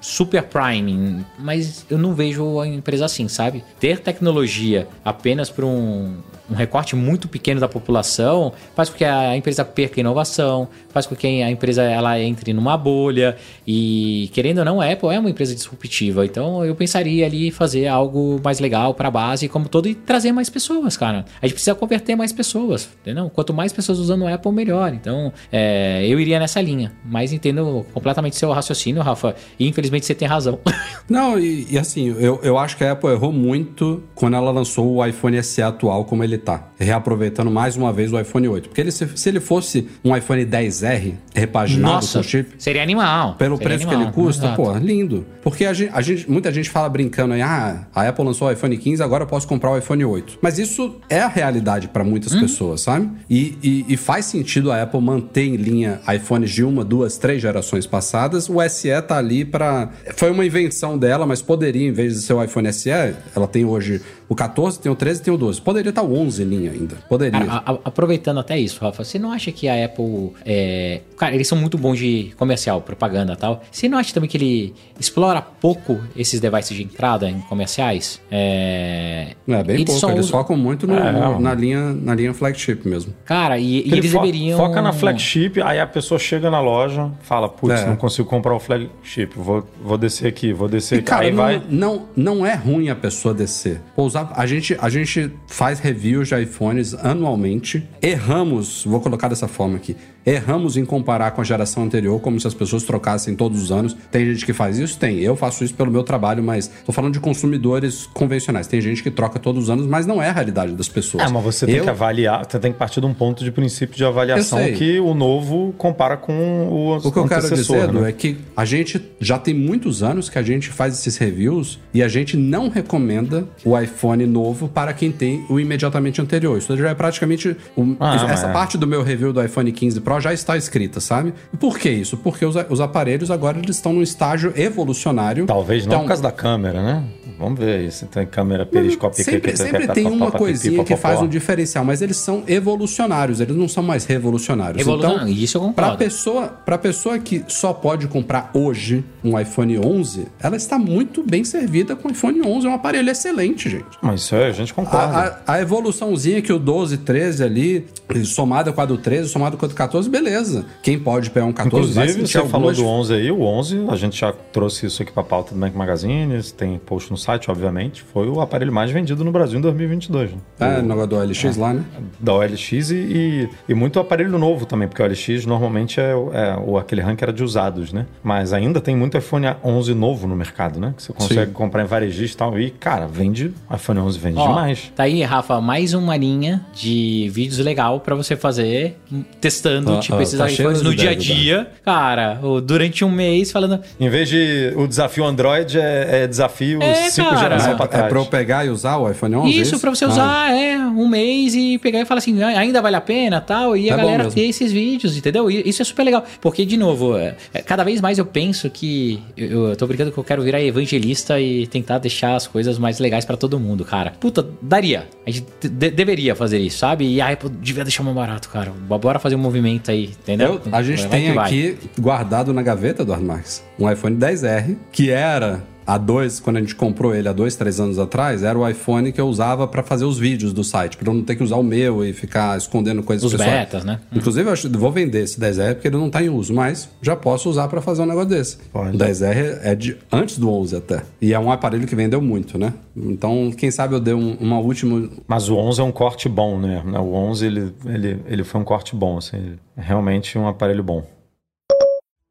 super prime, mas eu não vejo a empresa assim, sabe? Ter tecnologia apenas para um, um recorte muito pequeno da população faz com que a empresa perca inovação, faz com que a empresa ela entre numa bolha e querendo ou não, a Apple é uma empresa disruptiva, então eu pensaria ali fazer algo mais legal para a base como todo e trazer mais pessoas, cara. A gente precisa converter mais pessoas, entendeu? Quanto mais pessoas usando o Apple, melhor. Então, é, eu iria nessa linha, mas entendo completamente seu raciocínio, Rafa, e infelizmente você tem razão. Não, e, e assim, eu, eu acho que a Apple errou muito quando ela lançou o iPhone SE atual como ele tá. Reaproveitando mais uma vez o iPhone 8. Porque ele, se, se ele fosse um iPhone 10R repaginado Nossa, com chip, seria animal. pelo seria preço que animal, ele custa, exato. pô, lindo. Porque a gente, a gente- muita gente fala brincando aí, ah, a Apple lançou o iPhone 15, agora eu posso comprar o iPhone 8. Mas isso é a realidade para muitas Uhum. pessoas, sabe? E, e- e faz sentido a Apple manter em linha iPhones de uma, duas, três gerações passadas. O SE tá ali para Foi uma invenção dela, mas poderia, em vez de ser o iPhone SE, ela tem hoje o 14, tem o 13 tem o 12. Poderia estar o 11 em linha ainda. Poderia. Cara, a- a- aproveitando até isso, Rafa, você não acha que a Apple. É... Cara, eles são muito bons de comercial, propaganda e tal. Você não acha também que ele explora pouco esses devices de entrada em comerciais? É. é bem pouco. só Eles usam- focam muito no- É, no- na, linha, na linha flagship mesmo. Cara, e, e Ele eles fo- deveriam. Foca na flagship, aí a pessoa chega na loja, fala, putz, É. não consigo comprar o flagship, vou, vou descer aqui, vou descer E, aqui. cara, aí não, vai... não, não é ruim a pessoa descer. Pô, usar- a, gente, a gente faz review já iPhones anualmente. Erramos, vou colocar dessa forma aqui. Erramos em comparar com a geração anterior, como se as pessoas trocassem todos os anos. Tem gente que faz isso? Tem. Eu faço isso pelo meu trabalho, mas tô falando de consumidores convencionais. Tem gente que troca todos os anos, mas não é a realidade das pessoas. É, mas você tem Eu- que avaliar, você tem que partir de um ponto de princípio de avaliação que o novo compara com o, O que eu quero dizer, Edu, né? é que a gente já tem muitos anos que a gente faz esses reviews e a gente não recomenda o iPhone novo para quem tem o imediatamente anterior. Isso já é praticamente. um- Ah, essa é. parte do meu review do iPhone 15 Pro já está escrita, sabe? Por que isso? Porque os, os aparelhos agora eles estão num estágio evolucionário. Talvez não Então, por causa da câmera, né? Vamos ver aí se tem câmera periscópica. Sempre, que- sempre tem uma coisinha que faz um diferencial, mas eles são evolucionários, eles não são mais revolucionários. Evolucionário, Então, isso eu concordo. Pra pessoa, pra pessoa que só pode comprar hoje um iPhone 11, ela está muito bem servida com o iPhone 11, é um aparelho excelente, gente. Mas isso é, a gente concorda. A, a- a evoluçãozinha que o 12, 13 ali, somada com a do 13, somada com a do 14, beleza. Quem pode pegar um 14 vai Inclusive, você falou algumas do 11 aí, o 11, a gente já trouxe isso aqui pra pauta do Mac Magazine, tem post no site, obviamente, foi o aparelho mais vendido no Brasil em 2022. Né? É, no negócio do OLX lá, né? Da OLX e, e, e muito aparelho novo também, porque o OLX normalmente é, o- é o, aquele ranking era de usados, né? Mas ainda tem muito iPhone 11 novo no mercado, né? Que você consegue Sim. comprar em varejista e tal. E, cara, vende, iPhone 11 vende Ó, demais. Tá aí, Rafa, mais uma linha de vídeos legal pra você fazer, testando, Ó, tipo, ó, esses tá iPhones no dia a dia. Cara, o- durante um mês falando. Em vez de o desafio Android, é, é desafio É, cinco gerações É, pra é trás. pra eu pegar e usar o iPhone 11? Isso, pra você Ah, usar, é, um mês e pegar e falar assim, "Ah, ainda vale a pena tal, e a É bom galera ter esses vídeos, entendeu? E isso é super legal. Porque, de novo, é, é, cada vez mais eu penso que. Eu, eu tô brincando que eu quero virar evangelista e tentar deixar as coisas mais legais pra todo mundo, cara. Puta, daria. A gente de- deveria fazer isso, sabe? E a Apple devia deixar mais barato, cara. Bora fazer um movimento aí, entendeu? Eu- a gente Vai tem aqui guardado na gaveta, Eduardo Marques, um iPhone 10R, que era há dois, quando a gente comprou ele há dois, três anos atrás, era o iPhone que eu usava pra fazer os vídeos do site, pra eu não ter que usar o meu e ficar escondendo coisas Os pessoais. betas, né? Inclusive, eu acho, vou vender esse 10R porque ele não tá em uso, mas já posso usar pra fazer um negócio desse. Pode. O 10R é de antes do 11 até. E é um aparelho que vendeu muito, né? Então, quem sabe eu dei um- uma última Mas o 11 é um corte bom, né? O 11, ele, ele, ele foi um corte bom, assim. É realmente um aparelho bom.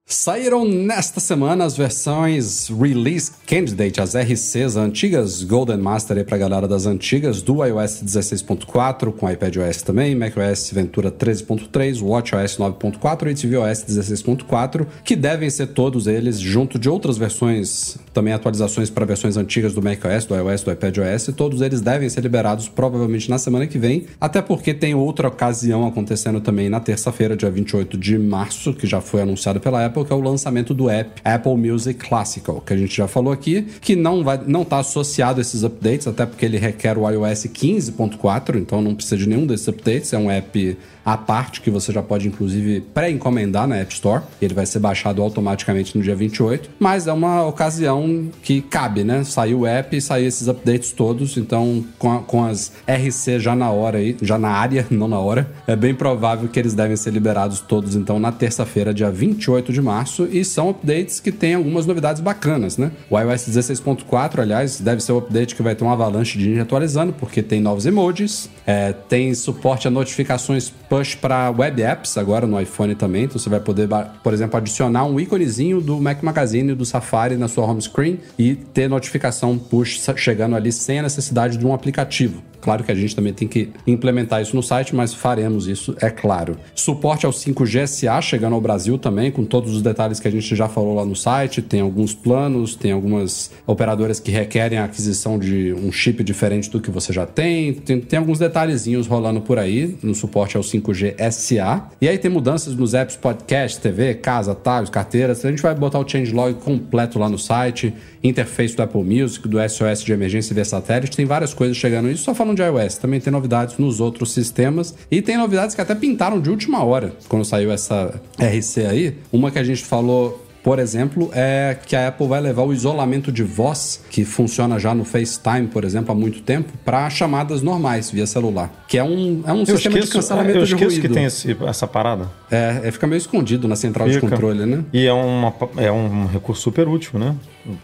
Saíram nesta semana as versões Release Candidate, as RCs, as antigas Golden Master aí pra galera das antigas, do iOS 16.4, com iPadOS também, macOS Ventura 13.3, WatchOS 9.4 e tvOS 16.4, que devem ser todos eles, junto de outras versões, também atualizações para versões antigas do macOS, do iOS, do iPadOS, todos eles devem ser liberados provavelmente na semana que vem, até porque tem outra ocasião acontecendo também na terça-feira, dia 28 de março, que já foi anunciado pela Apple, que é o lançamento do app Apple Music Classical, que a gente já falou aqui, que não vai não está associado a esses updates, até porque ele requer o iOS 15.4, então não precisa de nenhum desses updates, é um app à parte que você já pode inclusive pré-encomendar na App Store, ele vai ser baixado automaticamente no dia 28, mas é uma ocasião que cabe, né? Saiu o app e saiu esses updates todos, então com, a- com as RC já na hora aí, já na área, não na hora, é bem provável que eles devem ser liberados todos então na terça-feira, dia 28 de março, e são updates que têm algumas novidades bacanas, né? O iOS 16.4, aliás, deve ser o update que vai ter uma avalanche de gente atualizando, porque tem novos emojis, é, tem suporte a notificações push para web apps agora no iPhone também, então você vai poder, por exemplo, adicionar um íconezinho do Mac Magazine do Safari na sua home screen e ter notificação push chegando ali sem a necessidade de um aplicativo. Claro que a gente também tem que implementar isso no site, mas faremos isso, é claro. Suporte ao 5G SA chegando ao Brasil também, com todos os detalhes que a gente já falou lá no site. Tem alguns planos, tem algumas operadoras que requerem a aquisição de um chip diferente do que você já tem. Tem, tem alguns detalhezinhos rolando por aí no suporte ao 5G SA. E aí tem mudanças nos apps podcast, TV, casa, atalhos, carteiras. A gente vai botar o changelog completo lá no site, interface do Apple Music, do SOS de emergência via satélite. Tem várias coisas chegando isso, só falando de iOS. Também tem novidades nos outros sistemas. E tem novidades que até pintaram de última hora, quando saiu essa RC aí. Uma que a gente falou por exemplo, é que a Apple vai levar o isolamento de voz, que funciona já no FaceTime, por exemplo, há muito tempo, para chamadas normais via celular. Que é um, é um Eu sistema de esqueço, cancelamento eu de esqueço ruído. que tem esse- essa parada. É, é, fica meio escondido na central de Fica. controle, né? E é, uma, é um recurso super útil, né?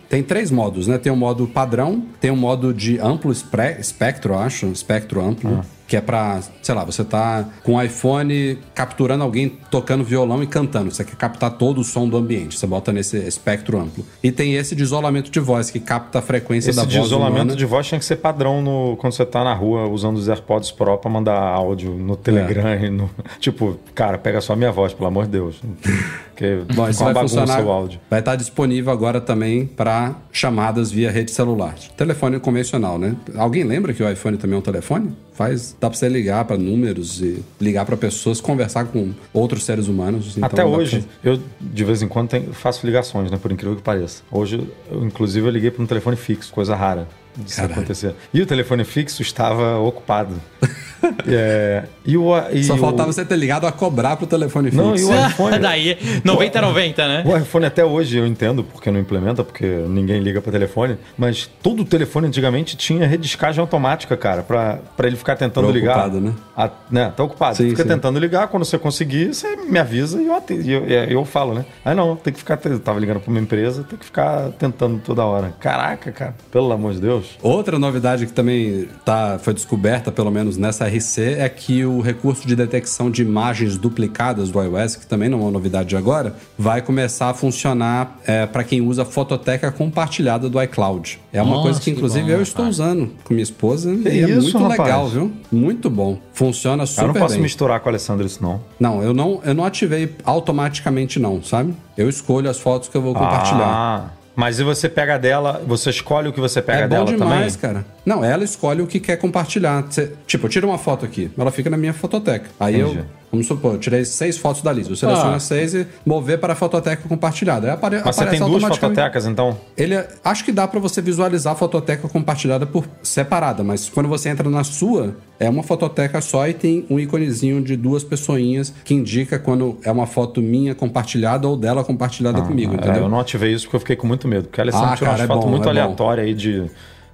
Tem três modos, né? Tem o modo padrão, tem o modo de amplo espre- espectro, eu acho, espectro amplo, que é pra, sei lá, você tá com o iPhone capturando alguém tocando violão e cantando. Você quer captar todo o som do ambiente. Você bota nesse espectro amplo. E tem esse de isolamento de voz, que capta a frequência Esse da de voz isolamento humana. de voz tinha que ser padrão no, quando você tá na rua usando os AirPods Pro pra mandar áudio no Telegram. e no- tipo, cara, pega só a minha voz, pelo amor de Deus. Porque Bom, isso vai funcionar. o áudio. Vai estar disponível agora também para chamadas via rede celular. Telefone convencional, né? Alguém lembra que o iPhone também é um telefone? Faz, dá para você ligar para números e ligar para pessoas, conversar com outros seres humanos. então Até hoje, eu de vez em quando tenho- faço ligações, né? Por incrível que pareça. Hoje, eu, inclusive, eu liguei para um telefone fixo, coisa rara disso Caralho. acontecer. E o telefone fixo estava ocupado. É, e o, e Só o- faltava você ter ligado a cobrar pro telefone Não, fixo. e o iPhone. Daí, 90-90, né? O iPhone até hoje eu entendo porque não implementa, porque ninguém liga para telefone, mas todo telefone antigamente tinha redescagem automática, cara, pra pra ele ficar tentando Tá ligar. ocupado, né? A- né? Tá ocupado. Sim, Fica sim. tentando ligar, quando você conseguir, você me avisa e eu, e eu, eu falo, né? Aí não, tem que ficar. Eu tava ligando pra uma empresa, tem que ficar tentando toda hora. Caraca, cara, pelo amor de Deus. Outra novidade que também tá, foi descoberta, pelo menos nessa RC, é que o recurso de detecção de imagens duplicadas do iOS, que também não é uma novidade de agora, vai começar a funcionar para quem usa fototeca compartilhada do iCloud. É uma Nossa, coisa que, que inclusive, bom, eu estou usando com minha esposa Que e é isso, muito rapaz? legal, viu? Muito bom. Funciona super eu não posso bem. misturar com a Alessandra isso, não. Não, eu não, eu não ativei automaticamente, não, sabe? Eu escolho as fotos que eu vou compartilhar. Ah, mas e você pega dela, você escolhe o que você pega É bom dela demais, também? cara. Não, ela escolhe o que quer compartilhar. Cê- tipo, eu tiro uma foto aqui, ela fica na minha fototeca. Aí Entendi. eu, vamos supor, eu tirei seis fotos da lista. Eu seleciono Ah. seis e mover para a fototeca compartilhada. Aí apare Mas você tem duas fototecas, então? Ele é- acho que dá pra você visualizar a fototeca compartilhada por separada, mas quando você entra na sua, é uma fototeca só e tem um íconezinho de duas pessoinhas que indica quando é uma foto minha compartilhada ou dela compartilhada comigo, É, entendeu? eu não ativei isso porque eu fiquei com muito medo. Porque a Alessandra Ah, tirou cara, umas é fotos muito é aleatórias aí de,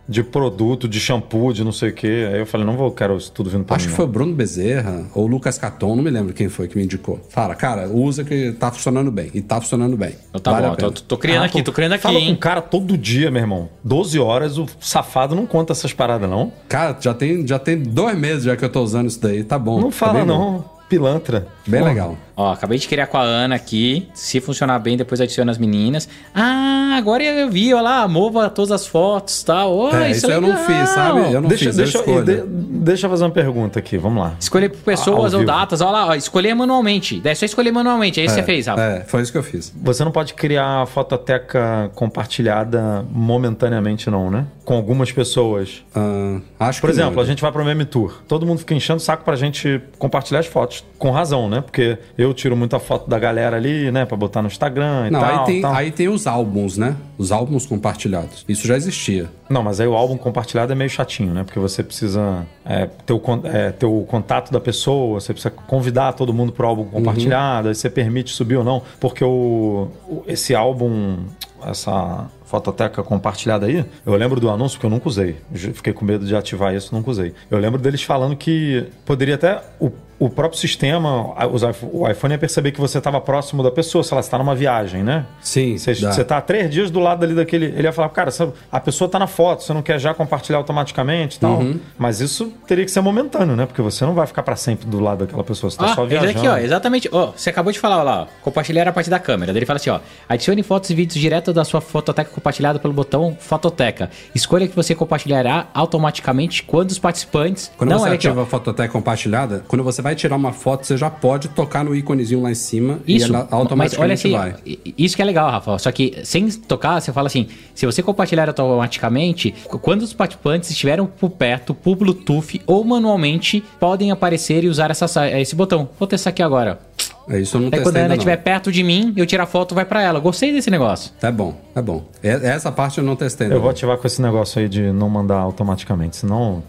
de produto, de shampoo, de não sei o quê. Aí eu falei, não vou, quero isso tudo vindo pra Acho mim. que não. foi o Bruno Bezerra ou o Lucas Caton, não me lembro quem foi que me indicou. Fala, cara, usa que tá funcionando bem. E tá funcionando bem. Então tá Vale bom, tô, tô criando Ah, aqui, tô criando aqui, Fala com o hein? cara todo dia, meu irmão. 12 horas, o safado não conta essas paradas, não. Cara, já tem, já tem dois meses já que eu tô usando isso daí. Tá bom. Não tá fala, bem bom. não. Pilantra. Bem Pô, legal. Ó, acabei de criar com a Ana aqui. Se funcionar bem, depois adiciono as meninas. Ah, agora eu vi, ó lá, mova todas as fotos e tal. Ó, É, isso, isso é eu não legal. fiz, sabe? Eu não Deixa, fiz, deixa, eu de- deixa eu fazer uma pergunta aqui, vamos lá. Escolher por pessoas Ao ou datas. Ó lá, ó, escolher manualmente. Daí é só escolher manualmente. Aí você fez, Rafa. É, foi isso que eu fiz. Você não pode criar a fototeca compartilhada momentaneamente, não, né? Com algumas pessoas. Ah, acho Por que exemplo, não. a gente vai pro Meme Tour. Todo mundo fica enchendo o saco pra gente compartilhar as fotos. Com razão, né? Porque eu tiro muita foto da galera ali, né? Pra botar no Instagram e Não, tal. aí, tem, tal. aí tem os álbuns, né? Os álbuns compartilhados. Isso já existia. Não, mas aí o álbum compartilhado é meio chatinho, né? Porque você precisa é, ter, o, é, ter o contato da pessoa, você precisa convidar todo mundo pro álbum compartilhado, aí você permite subir ou não. Porque o, o- esse álbum, essa fototeca compartilhada aí, eu lembro do anúncio que eu nunca usei. Fiquei com medo de ativar isso, nunca usei. Eu lembro deles falando que poderia até. O, o próprio sistema, o iPhone ia perceber que você estava próximo da pessoa, se ela está numa viagem, né? Sim, Você, tá há três dias do lado ali daquele. Ele ia falar, cara, a pessoa tá na foto, você não quer já compartilhar automaticamente e tal. Uhum. Mas isso teria que ser momentâneo, né? Porque você não vai ficar para sempre do lado daquela pessoa, você tá Ah, só viajando. aqui, ó, exatamente. Ó, você acabou de falar, ó lá, ó, compartilhar a partir da câmera. Daí ele fala assim, ó, adicione fotos e vídeos direto da sua fototeca compartilhada pelo botão Fototeca. Escolha que você compartilhará automaticamente quando os participantes... Quando não, você ativa a fototeca compartilhada, quando você vai tirar uma foto, você já pode tocar no íconezinho lá em cima Isso, e ela mas olha automaticamente assim, vai. isso que é legal, Rafa. Só que sem tocar, você fala assim: se você compartilhar automaticamente, qu- quando os participantes estiverem por perto, por Bluetooth ou manualmente, podem aparecer e usar essa, sa- esse botão. Vou testar aqui agora. É isso eu não Aí testei quando a ainda Ana estiver perto de mim, eu tiro a foto vai pra ela. Gostei desse negócio. É bom, é bom. Essa parte eu não testei Eu vou não. ativar com esse negócio aí de não mandar automaticamente, senão.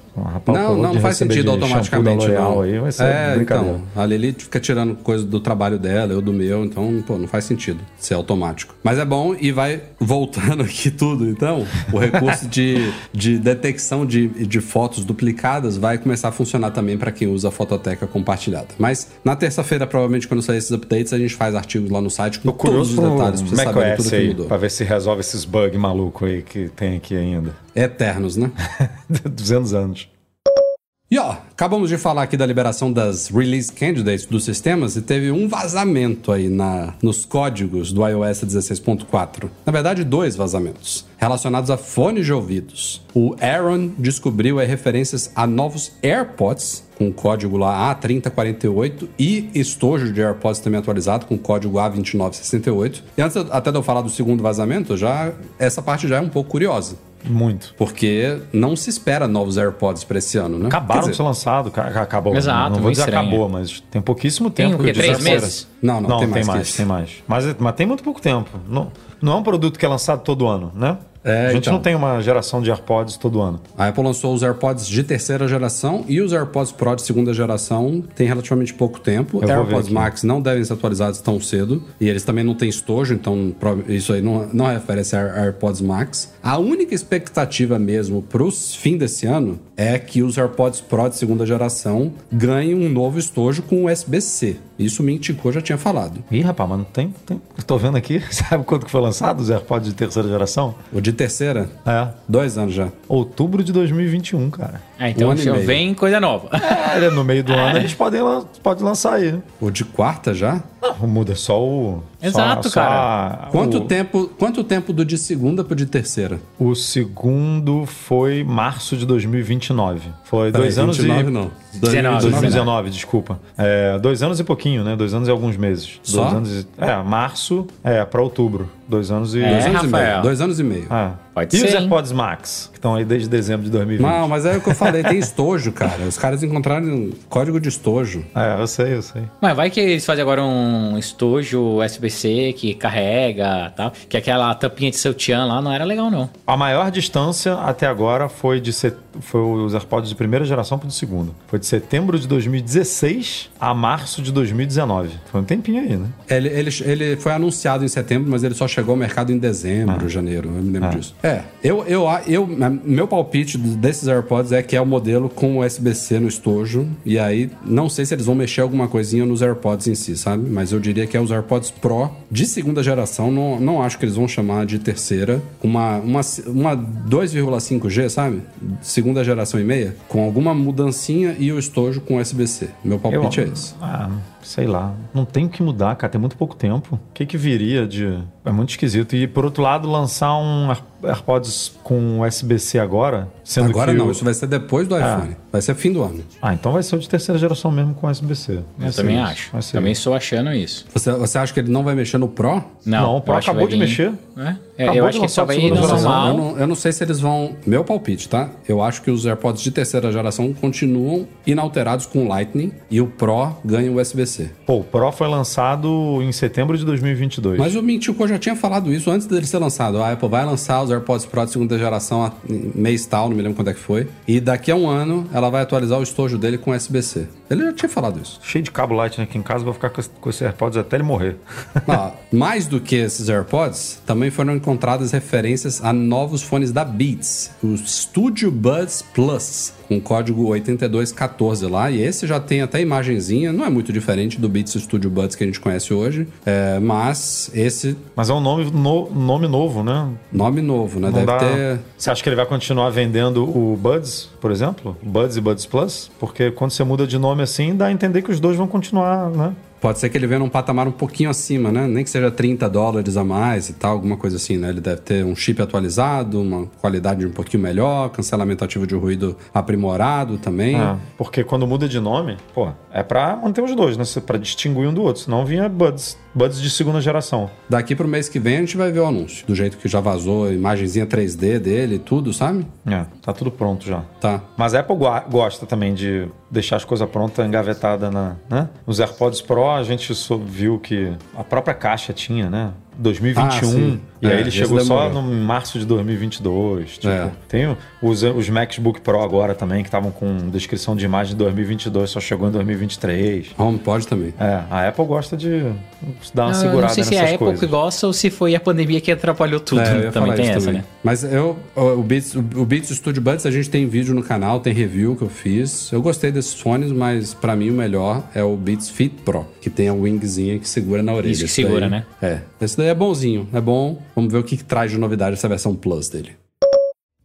Não, não, faz sentido automaticamente, não. Aí é, brincadeira. então, a Lili fica tirando coisa do trabalho dela, eu do meu, então, pô, não faz sentido ser automático. Mas é bom e vai voltando aqui tudo, então, o recurso de, de detecção de, de fotos duplicadas vai começar a funcionar também para quem usa a fototeca compartilhada. Mas na terça-feira, provavelmente, quando sair esses updates, a gente faz artigos lá no site com todos os detalhes pra pro você saber tudo macOS que aí, mudou. pra ver se resolve esses bugs malucos aí que tem aqui ainda. Eternos, né? 200 anos. E ó, acabamos de falar aqui da liberação das release candidates dos sistemas e teve um vazamento aí na, nos códigos do iOS 16.4. Na verdade, dois vazamentos relacionados a fones de ouvidos. O Aaron descobriu referências a novos AirPods com código lá A3048 e estojo de AirPods também atualizado com código A2968. E antes até de eu falar do segundo vazamento, já essa parte já é um pouco curiosa. Muito. Porque não se espera novos AirPods para esse ano, né? Acabaram Quer de ser lançados, ca- acabou. Exato, não vou dizer estranho. acabou, mas tem pouquíssimo Tem tempo. o quê? Três meses? Não, não, Não, tem tem, mais que mais, tem mais. Mas, mas tem muito pouco tempo. Não, não é um produto que é lançado todo ano, né? É, a gente então. não tem uma geração de AirPods todo ano. A Apple lançou os AirPods de terceira geração e os AirPods Pro de segunda geração tem relativamente pouco tempo. Eu AirPods. Max não devem ser atualizados tão cedo e eles também não têm estojo, então isso aí não, não refere-se a AirPods Max. A única expectativa mesmo para o fim desse ano é que os AirPods Pro de segunda geração ganhem um novo estojo com USB-C. Isso o Mintico já tinha falado. Ih, rapaz, mas não tem, tem. Tô vendo aqui, sabe quando que foi lançado os AirPods de terceira geração? O de terceira, É. dois anos já. Outubro de 2021, cara. Ah, então Um ano e meio. vem coisa nova. É, no meio do ano eles podem lan- pode lançar aí. O de quarta já? Não, muda só o. Exato, só- cara. só Quanto o, tempo, quanto tempo do de segunda pro de terceira? O segundo foi março de 2029. Foi dois anos 29 e. não. 19. 2019, desculpa. É, dois anos e pouquinho, né? Dois anos e alguns meses. Só? Dois anos e, é, março é pra outubro. Dois anos e. É, Dois anos e Rafael. meio. Dois anos e meio. Ah. Pode e os ser, hein? AirPods Max, que estão aí desde dezembro de 2020. Não, mas é o que eu falei, tem estojo, cara. Os caras encontraram um código de estojo. É, eu sei, eu sei. Mas vai que eles fazem agora um estojo USB-C que carrega tal. Que aquela tampinha de seu Tian lá não era legal, não. A maior distância até agora foi de set... foi os AirPods de primeira geração para o de segunda. Foi de setembro de 2016 a março de 2019. Foi um tempinho aí, né? Ele, ele, ele foi anunciado em setembro, mas ele só chegou ao mercado em dezembro, janeiro. Eu me lembro Ah. disso. É, eu, eu, eu, meu palpite desses AirPods é que é o modelo com USB-C no estojo. E aí, não sei se eles vão mexer alguma coisinha nos AirPods em si, sabe? Mas eu diria que é os AirPods Pro de segunda geração. Não, não acho que eles vão chamar de terceira. Uma, uma, uma 2,5G, sabe? Segunda geração e meia. Com alguma mudancinha e o estojo com USB-C. Meu palpite é esse. Ah, sei lá. Não tem o que mudar, cara. Tem muito pouco tempo. O que que viria de... É muito esquisito. E, por outro lado, lançar um Air- AirPods com USB-C agora, sendo Agora que não, o- isso vai ser depois do iPhone. Vai ser fim do ano. Ah, então vai ser o de terceira geração mesmo com. Vai Eu também isso. acho. Também isso. estou achando isso. Você, você acha que ele não vai mexer no Pro? Não, o Pro eu acho que acabou de vir- mexer. É? É, Acabou eu de acho que lançar só vai ir geração. Eu normal. não, eu não sei se eles vão. Meu palpite, tá? Eu acho que os AirPods de terceira geração continuam inalterados com Lightning e o Pro ganha o USB-C. Pô, o Pro foi lançado em setembro de 2022. Mas o Mintico já tinha falado isso antes dele ser lançado. A Apple vai lançar os AirPods Pro de segunda geração mês tal, não me lembro quando é que foi. E daqui a um ano ela vai atualizar o estojo dele com USB-C. Ele já tinha falado isso. Cheio de cabo Lightning aqui em casa, vou ficar com esse, com esse AirPods até ele morrer. Ó, mais do que esses AirPods, também foram encontradas referências a novos fones da Beats, o Studio Buds Plus, com código 8214 lá, e esse já tem até imagenzinha, não é muito diferente do Beats Studio Buds que a gente conhece hoje, é, mas esse Mas é um nome, no- nome novo, né? nome novo, né? Não Deve dá- ter... Você acha que ele vai continuar vendendo o Buds, por exemplo? Buds e Buds Plus? Porque quando você muda de nome assim, dá a entender que os dois vão continuar, né? Pode ser que ele venha num patamar um pouquinho acima, né? Nem que seja 30 dólares a mais e tal, alguma coisa assim, né? Ele deve ter um chip atualizado, uma qualidade um pouquinho melhor, cancelamento ativo de ruído aprimorado também. Ah, porque quando muda de nome, pô, é pra manter os dois, né? Pra distinguir um do outro. Senão vinha Buds. Buds de segunda geração. Daqui pro mês que vem a gente vai ver o anúncio. Do jeito que já vazou a imagenzinha 3D dele tudo, sabe? É, tá tudo pronto já. Tá. Mas a Apple gosta também de deixar as coisas prontas, engavetadas na, né? Os AirPods Pro, a gente viu que a própria caixa tinha, né? 2021. Ah, e É, aí ele chegou só no março de 2022. Tipo, É. Tem os, os MacBook Pro agora também, que estavam com descrição de imagem de 2022, só chegou em 2023. HomePod também. É, a Apple gosta de dar uma Não, segurada não sei se é nessas a Apple coisas. que gosta ou se foi a pandemia que atrapalhou tudo. É, também tem isso essa, também. né? Mas eu, o, Beats, o, Beats Studio Buds, a gente tem vídeo no canal, tem review que eu fiz. Eu gostei desses fones, mas pra mim o melhor é o Beats Fit Pro, que tem a wingzinha que segura na orelha. Isso que segura, daí- né? É. Esse daí é bonzinho, é bom. Vamos ver o que, que traz de novidade essa versão Plus dele.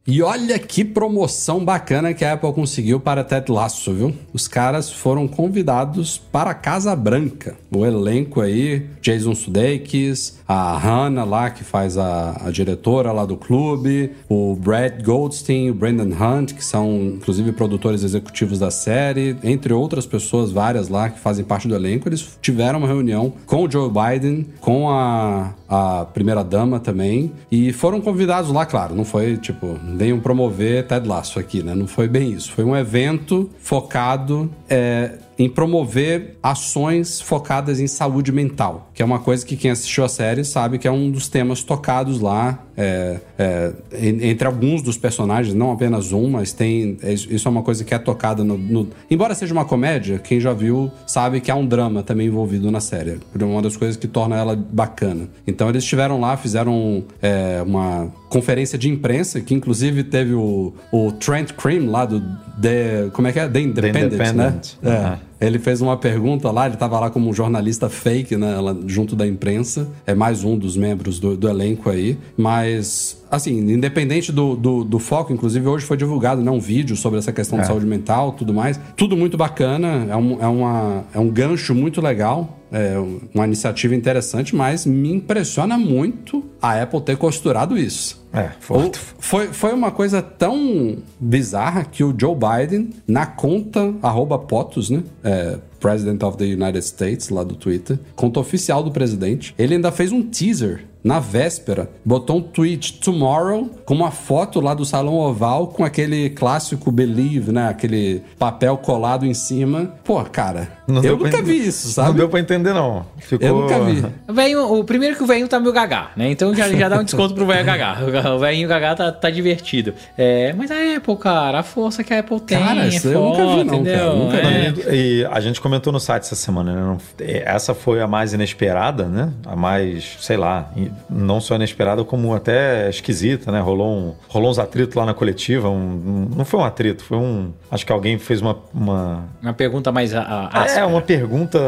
E olha que promoção bacana que a Apple conseguiu para Ted Lasso, viu? Os caras foram convidados para a Casa Branca. O elenco aí, Jason Sudeikis, a Hannah lá, que faz a, a diretora lá do clube, o Brad Goldstein, o Brandon Hunt, que são inclusive produtores executivos da série, entre outras pessoas, várias lá que fazem parte do elenco. Eles tiveram uma reunião com o Joe Biden, com a, a primeira-dama também, e foram convidados lá, claro, não foi tipo, venham promover Ted Lasso aqui, né? Não foi bem isso. Foi um evento focado é, em promover ações focadas em saúde mental, que é uma coisa que quem assistiu a série sabe que é um dos temas tocados lá, é, é, en- entre alguns dos personagens, não apenas um, mas tem. é, Isso é uma coisa que é tocada no, no- Embora seja uma comédia, quem já viu sabe que há um drama também envolvido na série. Uma das coisas que torna ela bacana. Então eles estiveram lá, fizeram é, uma conferência de imprensa, que inclusive teve o, o Trent Cream lá do. The, como é que é? The Independent, Independent. né? É. Ele fez uma pergunta lá, ele tava lá como um jornalista fake, né? lá junto da imprensa. É mais um dos membros do, do elenco aí. Mas, assim, independente do, do, do foco, inclusive hoje foi divulgado né, um vídeo sobre essa questão de saúde mental tudo mais. Tudo muito bacana, é um, é uma, é um gancho muito legal. É uma iniciativa interessante, mas me impressiona muito a Apple ter costurado isso. É, foi. foi, foi uma coisa tão bizarra que o Joe Biden, na conta arroba POTUS, né? É, President of the United States, lá do Twitter, conta oficial do presidente, ele ainda fez um teaser na véspera, botou um tweet tomorrow com uma foto lá do Salão Oval com aquele clássico Believe, né? Aquele papel colado em cima. Pô, cara, Não eu pra nunca vi isso, sabe? Não deu pra entender, não. Ficou... Eu nunca vi. O, o primeiro que o velhinho tá meio gagá, né? Então já, já dá um desconto pro velho gagá. O velhinho gagá tá, tá divertido. É, mas a Apple, cara, a força que a Apple tem Cara, é isso eu foda, nunca vi não, entendeu? cara, nunca É. vi. E a gente comentou no site essa semana, né? Não- Essa foi a mais inesperada, né? A mais, sei lá, não só inesperada, como até esquisita, né? Rolou, um, rolou uns atritos lá na coletiva. um- um- não foi um atrito, foi um. Acho que alguém fez uma. uma Uma pergunta mais a, a, é, áspera. uma pergunta.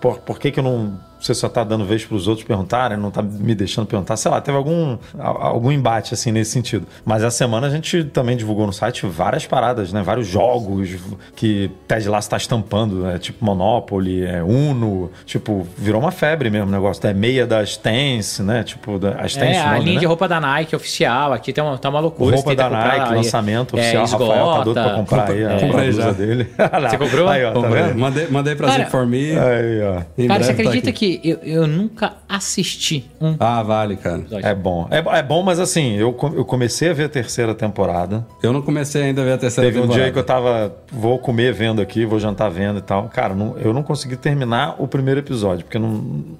Por, por que, que eu não. Você só tá dando vez para os outros perguntarem, não tá me deixando perguntar. Sei lá, teve algum, algum embate assim nesse sentido. Mas essa semana a gente também divulgou no site várias paradas, né? Vários jogos que Ted Lasso tá estampando, é, tipo Monopoly, é Uno, tipo, virou uma febre mesmo o negócio. É meia da Stance, né? Tipo, da, a Stance É, a linha né? de roupa da Nike oficial aqui tá uma, tá uma loucura. Roupa da Nike, aí, lançamento é, oficial. Rafael tá doido pra esgota. comprar aí a, É. a Comprei blusa já. dele. Você comprou? Aí, ó, tá mandei, mandei pra Cara, Zip for Me. Aí, ó. Em Cara, você tá acredita aqui. Que eu, eu nunca assisti um Ah, vale, cara. É bom. É, é bom, mas assim, eu, eu comecei a ver a terceira temporada. Eu não comecei ainda a ver a terceira Teve um temporada. dia que eu tava. Vou comer vendo aqui, vou jantar vendo e tal. Cara, não- eu não consegui terminar o primeiro episódio, porque não,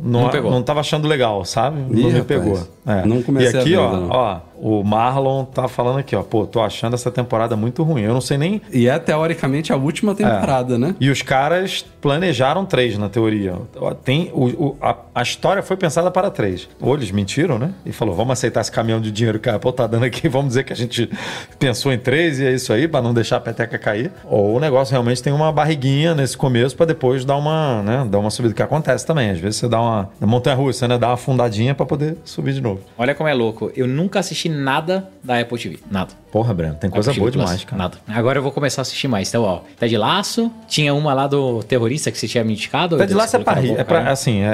não, Não pegou. não tava achando legal, sabe? Ih, não me rapaz. pegou. É. Não comecei E aqui, a ver ó, não. ó, o Marlon tá falando aqui, ó. Pô, tô achando essa temporada muito ruim. Eu não sei nem. E é teoricamente a última temporada, né? E os caras planejaram três na teoria. Tem o, o- a, a história foi pensada para três. Ou eles mentiram, né? E falou: vamos aceitar esse caminhão de dinheiro que a Apple tá dando aqui, vamos dizer que a gente pensou em três e é isso aí, para não deixar a peteca cair. Ou o negócio realmente tem uma barriguinha nesse começo para depois dar uma, né, dar uma subida, que acontece também. Às vezes você dá uma na montanha russa, né? Dá uma afundadinha para poder subir de novo. Olha como é louco. Eu nunca assisti nada da Apple TV. Nada. Porra, Breno, tem coisa Apple boa TV Plus, demais, cara. Nada. Agora eu vou começar a assistir mais. Então, ó, tá de laço. Tinha uma lá do terrorista que você tinha me indicado. Ted Deus, Lasso é pra rir, é pra, né? assim, é,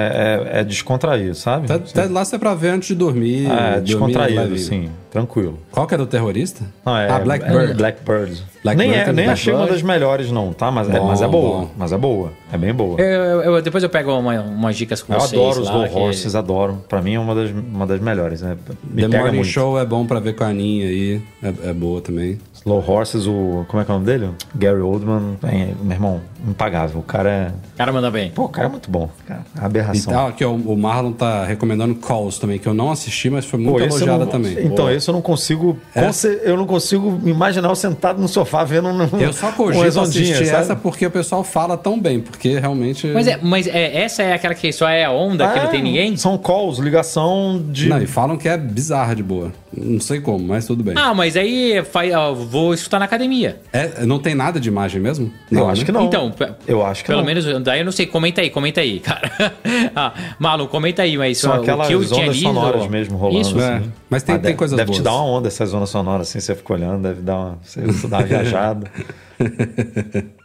é, é descontrair, sabe? Ted, Ted Lasso é pra ver antes de dormir. É, dormir descontraído, assim, tranquilo. Qual que é do terrorista? Não, é, ah, Blackbird. É Blackbird. Blackbird nem é, também. nem achei uma das melhores, não, tá? Mas, é, Bom, mas é boa. bom. Mas é boa. É bem boa. Eu, eu- eu- depois eu pego uma, umas dicas com Eu vocês. adoro os Low que- Horses, adoro. Pra mim é uma das, uma das melhores, né? Me The pega Morning muito. Show é bom pra ver com a Aninha aí. É, é boa também. Low Horses, o. Como é que é o nome dele? Gary Oldman. É, meu irmão, impagável. O cara é. O cara manda bem. Pô, o cara é muito bom. Cara, E aberração. tal, aqui, ó, o Marlon tá recomendando Calls também, que eu não assisti, mas foi muito Pô, elogiada não- também. Então, esse eu não consigo. É? conce- Eu não consigo imaginar eu sentado no sofá vendo um. Eu só cogito assistir sabe? essa porque o pessoal fala tão bem, porque realmente... Mas, é, mas é, essa é aquela que só é a onda, que não tem É, ninguém? São calls, ligação de. Não, e falam que é bizarra de boa. Não sei como, mas tudo bem. Ah, mas aí faz, ó, vou escutar na academia. É, não tem nada de imagem mesmo? eu Não, acho né? que não. Então, eu acho que Pelo não. menos, daí eu não sei, comenta aí, comenta aí, cara. ah, Marlon, comenta aí, mas São aquelas o que eu tinha ondas lido... sonoras mesmo rolando, Isso, assim. É, mas tem, Ah, tem deve- coisas deve te boas. dá uma onda essa zona sonora assim, você fica olhando, deve dar uma, você, você dá uma viajada.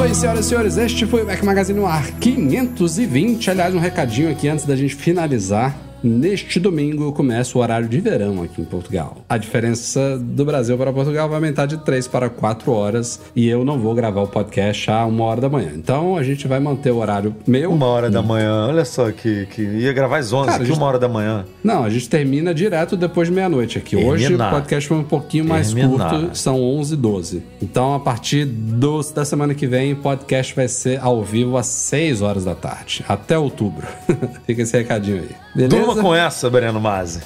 isso aí, senhoras e senhores. Este foi o Mac Magazine no ar 520. Aliás, um recadinho aqui antes da gente finalizar. Neste domingo começa o horário de verão aqui em Portugal. A diferença do Brasil para Portugal vai aumentar de 3 para 4 horas e eu não vou gravar o podcast a uma hora da manhã. Então a gente vai manter o horário meu. Uma hora da manhã, olha só que, que ia gravar às 11, Cara, gente- uma hora da manhã. Não, a gente termina direto depois de meia-noite aqui. Hoje o Terminar. podcast foi um pouquinho mais Terminar. curto, são 11 e 12. Então, a partir do- da semana que vem, o podcast vai ser ao vivo às 6 horas da tarde, até outubro. Fica esse recadinho aí. Beleza? Durma com essa, Breno Mazzi.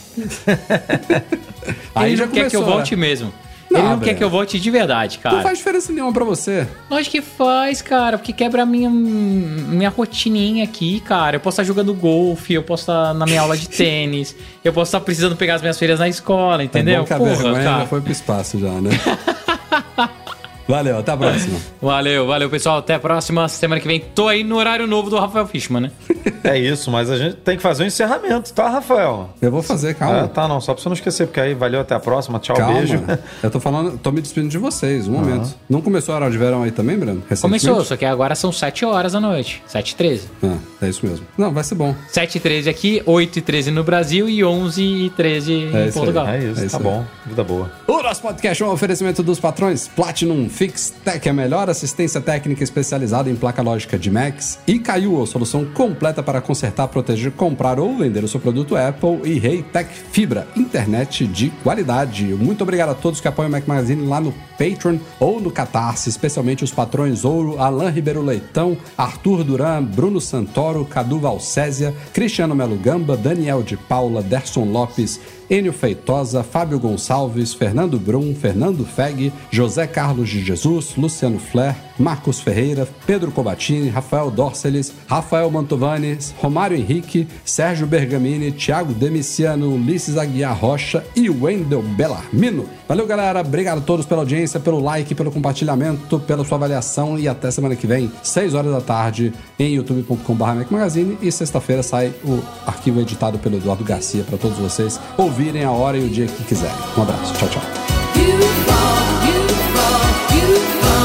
Aí Ele já não quer que eu começou, volte né? mesmo. Não, Ele não Breno. quer que eu volte de verdade, cara. Não faz diferença nenhuma pra você. Lógico que faz, cara, porque quebra a minha, minha rotininha aqui, cara. Eu posso estar jogando golfe, eu posso estar na minha aula de tênis, eu posso estar precisando pegar as minhas filhas na escola, entendeu? É bom que a Porra, vergonha já cara. foi pro espaço já, né? Valeu, até a próxima. Valeu, valeu, pessoal. Até a próxima. Semana que vem tô aí no horário novo do Rafael Fishman, né? É isso, mas a gente tem que fazer o encerramento, tá, Rafael? Eu vou fazer, calma. Ah, tá, não, só pra você não esquecer, porque aí valeu até a próxima. Tchau, Calma. beijo. Eu tô falando, tô me despedindo de vocês, um momento. Não começou a hora de verão aí também, Breno? Começou, só que agora são 7 horas da noite. 7 e 13. Ah, é isso mesmo. Não, vai ser bom. 7 e 13 aqui, 8 e 13 no Brasil e 11 e 13 É em isso aí. Portugal. É isso, É isso tá aí. bom. Vida boa. O nosso podcast é um oferecimento dos patrões Platinum Fix Tech, a melhor assistência técnica especializada em placa lógica de Macs, e Caiu, a solução completa para consertar, proteger, comprar ou vender o seu produto Apple, e Reitec Fibra, internet de qualidade. Muito obrigado a todos que apoiam o Mac Magazine lá no Patreon ou no Catarse, especialmente os patrões Ouro, Alain Ribeiro Leitão, Arthur Duran, Bruno Santoro, Cadu Valcésia, Cristiano Melo Gamba, Daniel de Paula, Derson Lopes, Enio Feitosa, Fábio Gonçalves, Fernando Brum, Fernando Feg, José Carlos de Jesus, Luciano Flair, Marcos Ferreira, Pedro Cobatini, Rafael Dorceles, Rafael Mantovani, Romário Henrique, Sérgio Bergamini, Thiago Demiciano, Ulisses Aguiar Rocha e Wendel Bellarmino. Valeu, galera. Obrigado a todos pela audiência, pelo like, pelo compartilhamento, pela sua avaliação e até semana que vem, 6 horas da tarde, em youtube.com.br Magazine e sexta-feira sai o arquivo editado pelo Eduardo Garcia para todos vocês ouvirem a hora e o dia que quiserem. Um abraço. Tchau, tchau.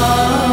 Oh.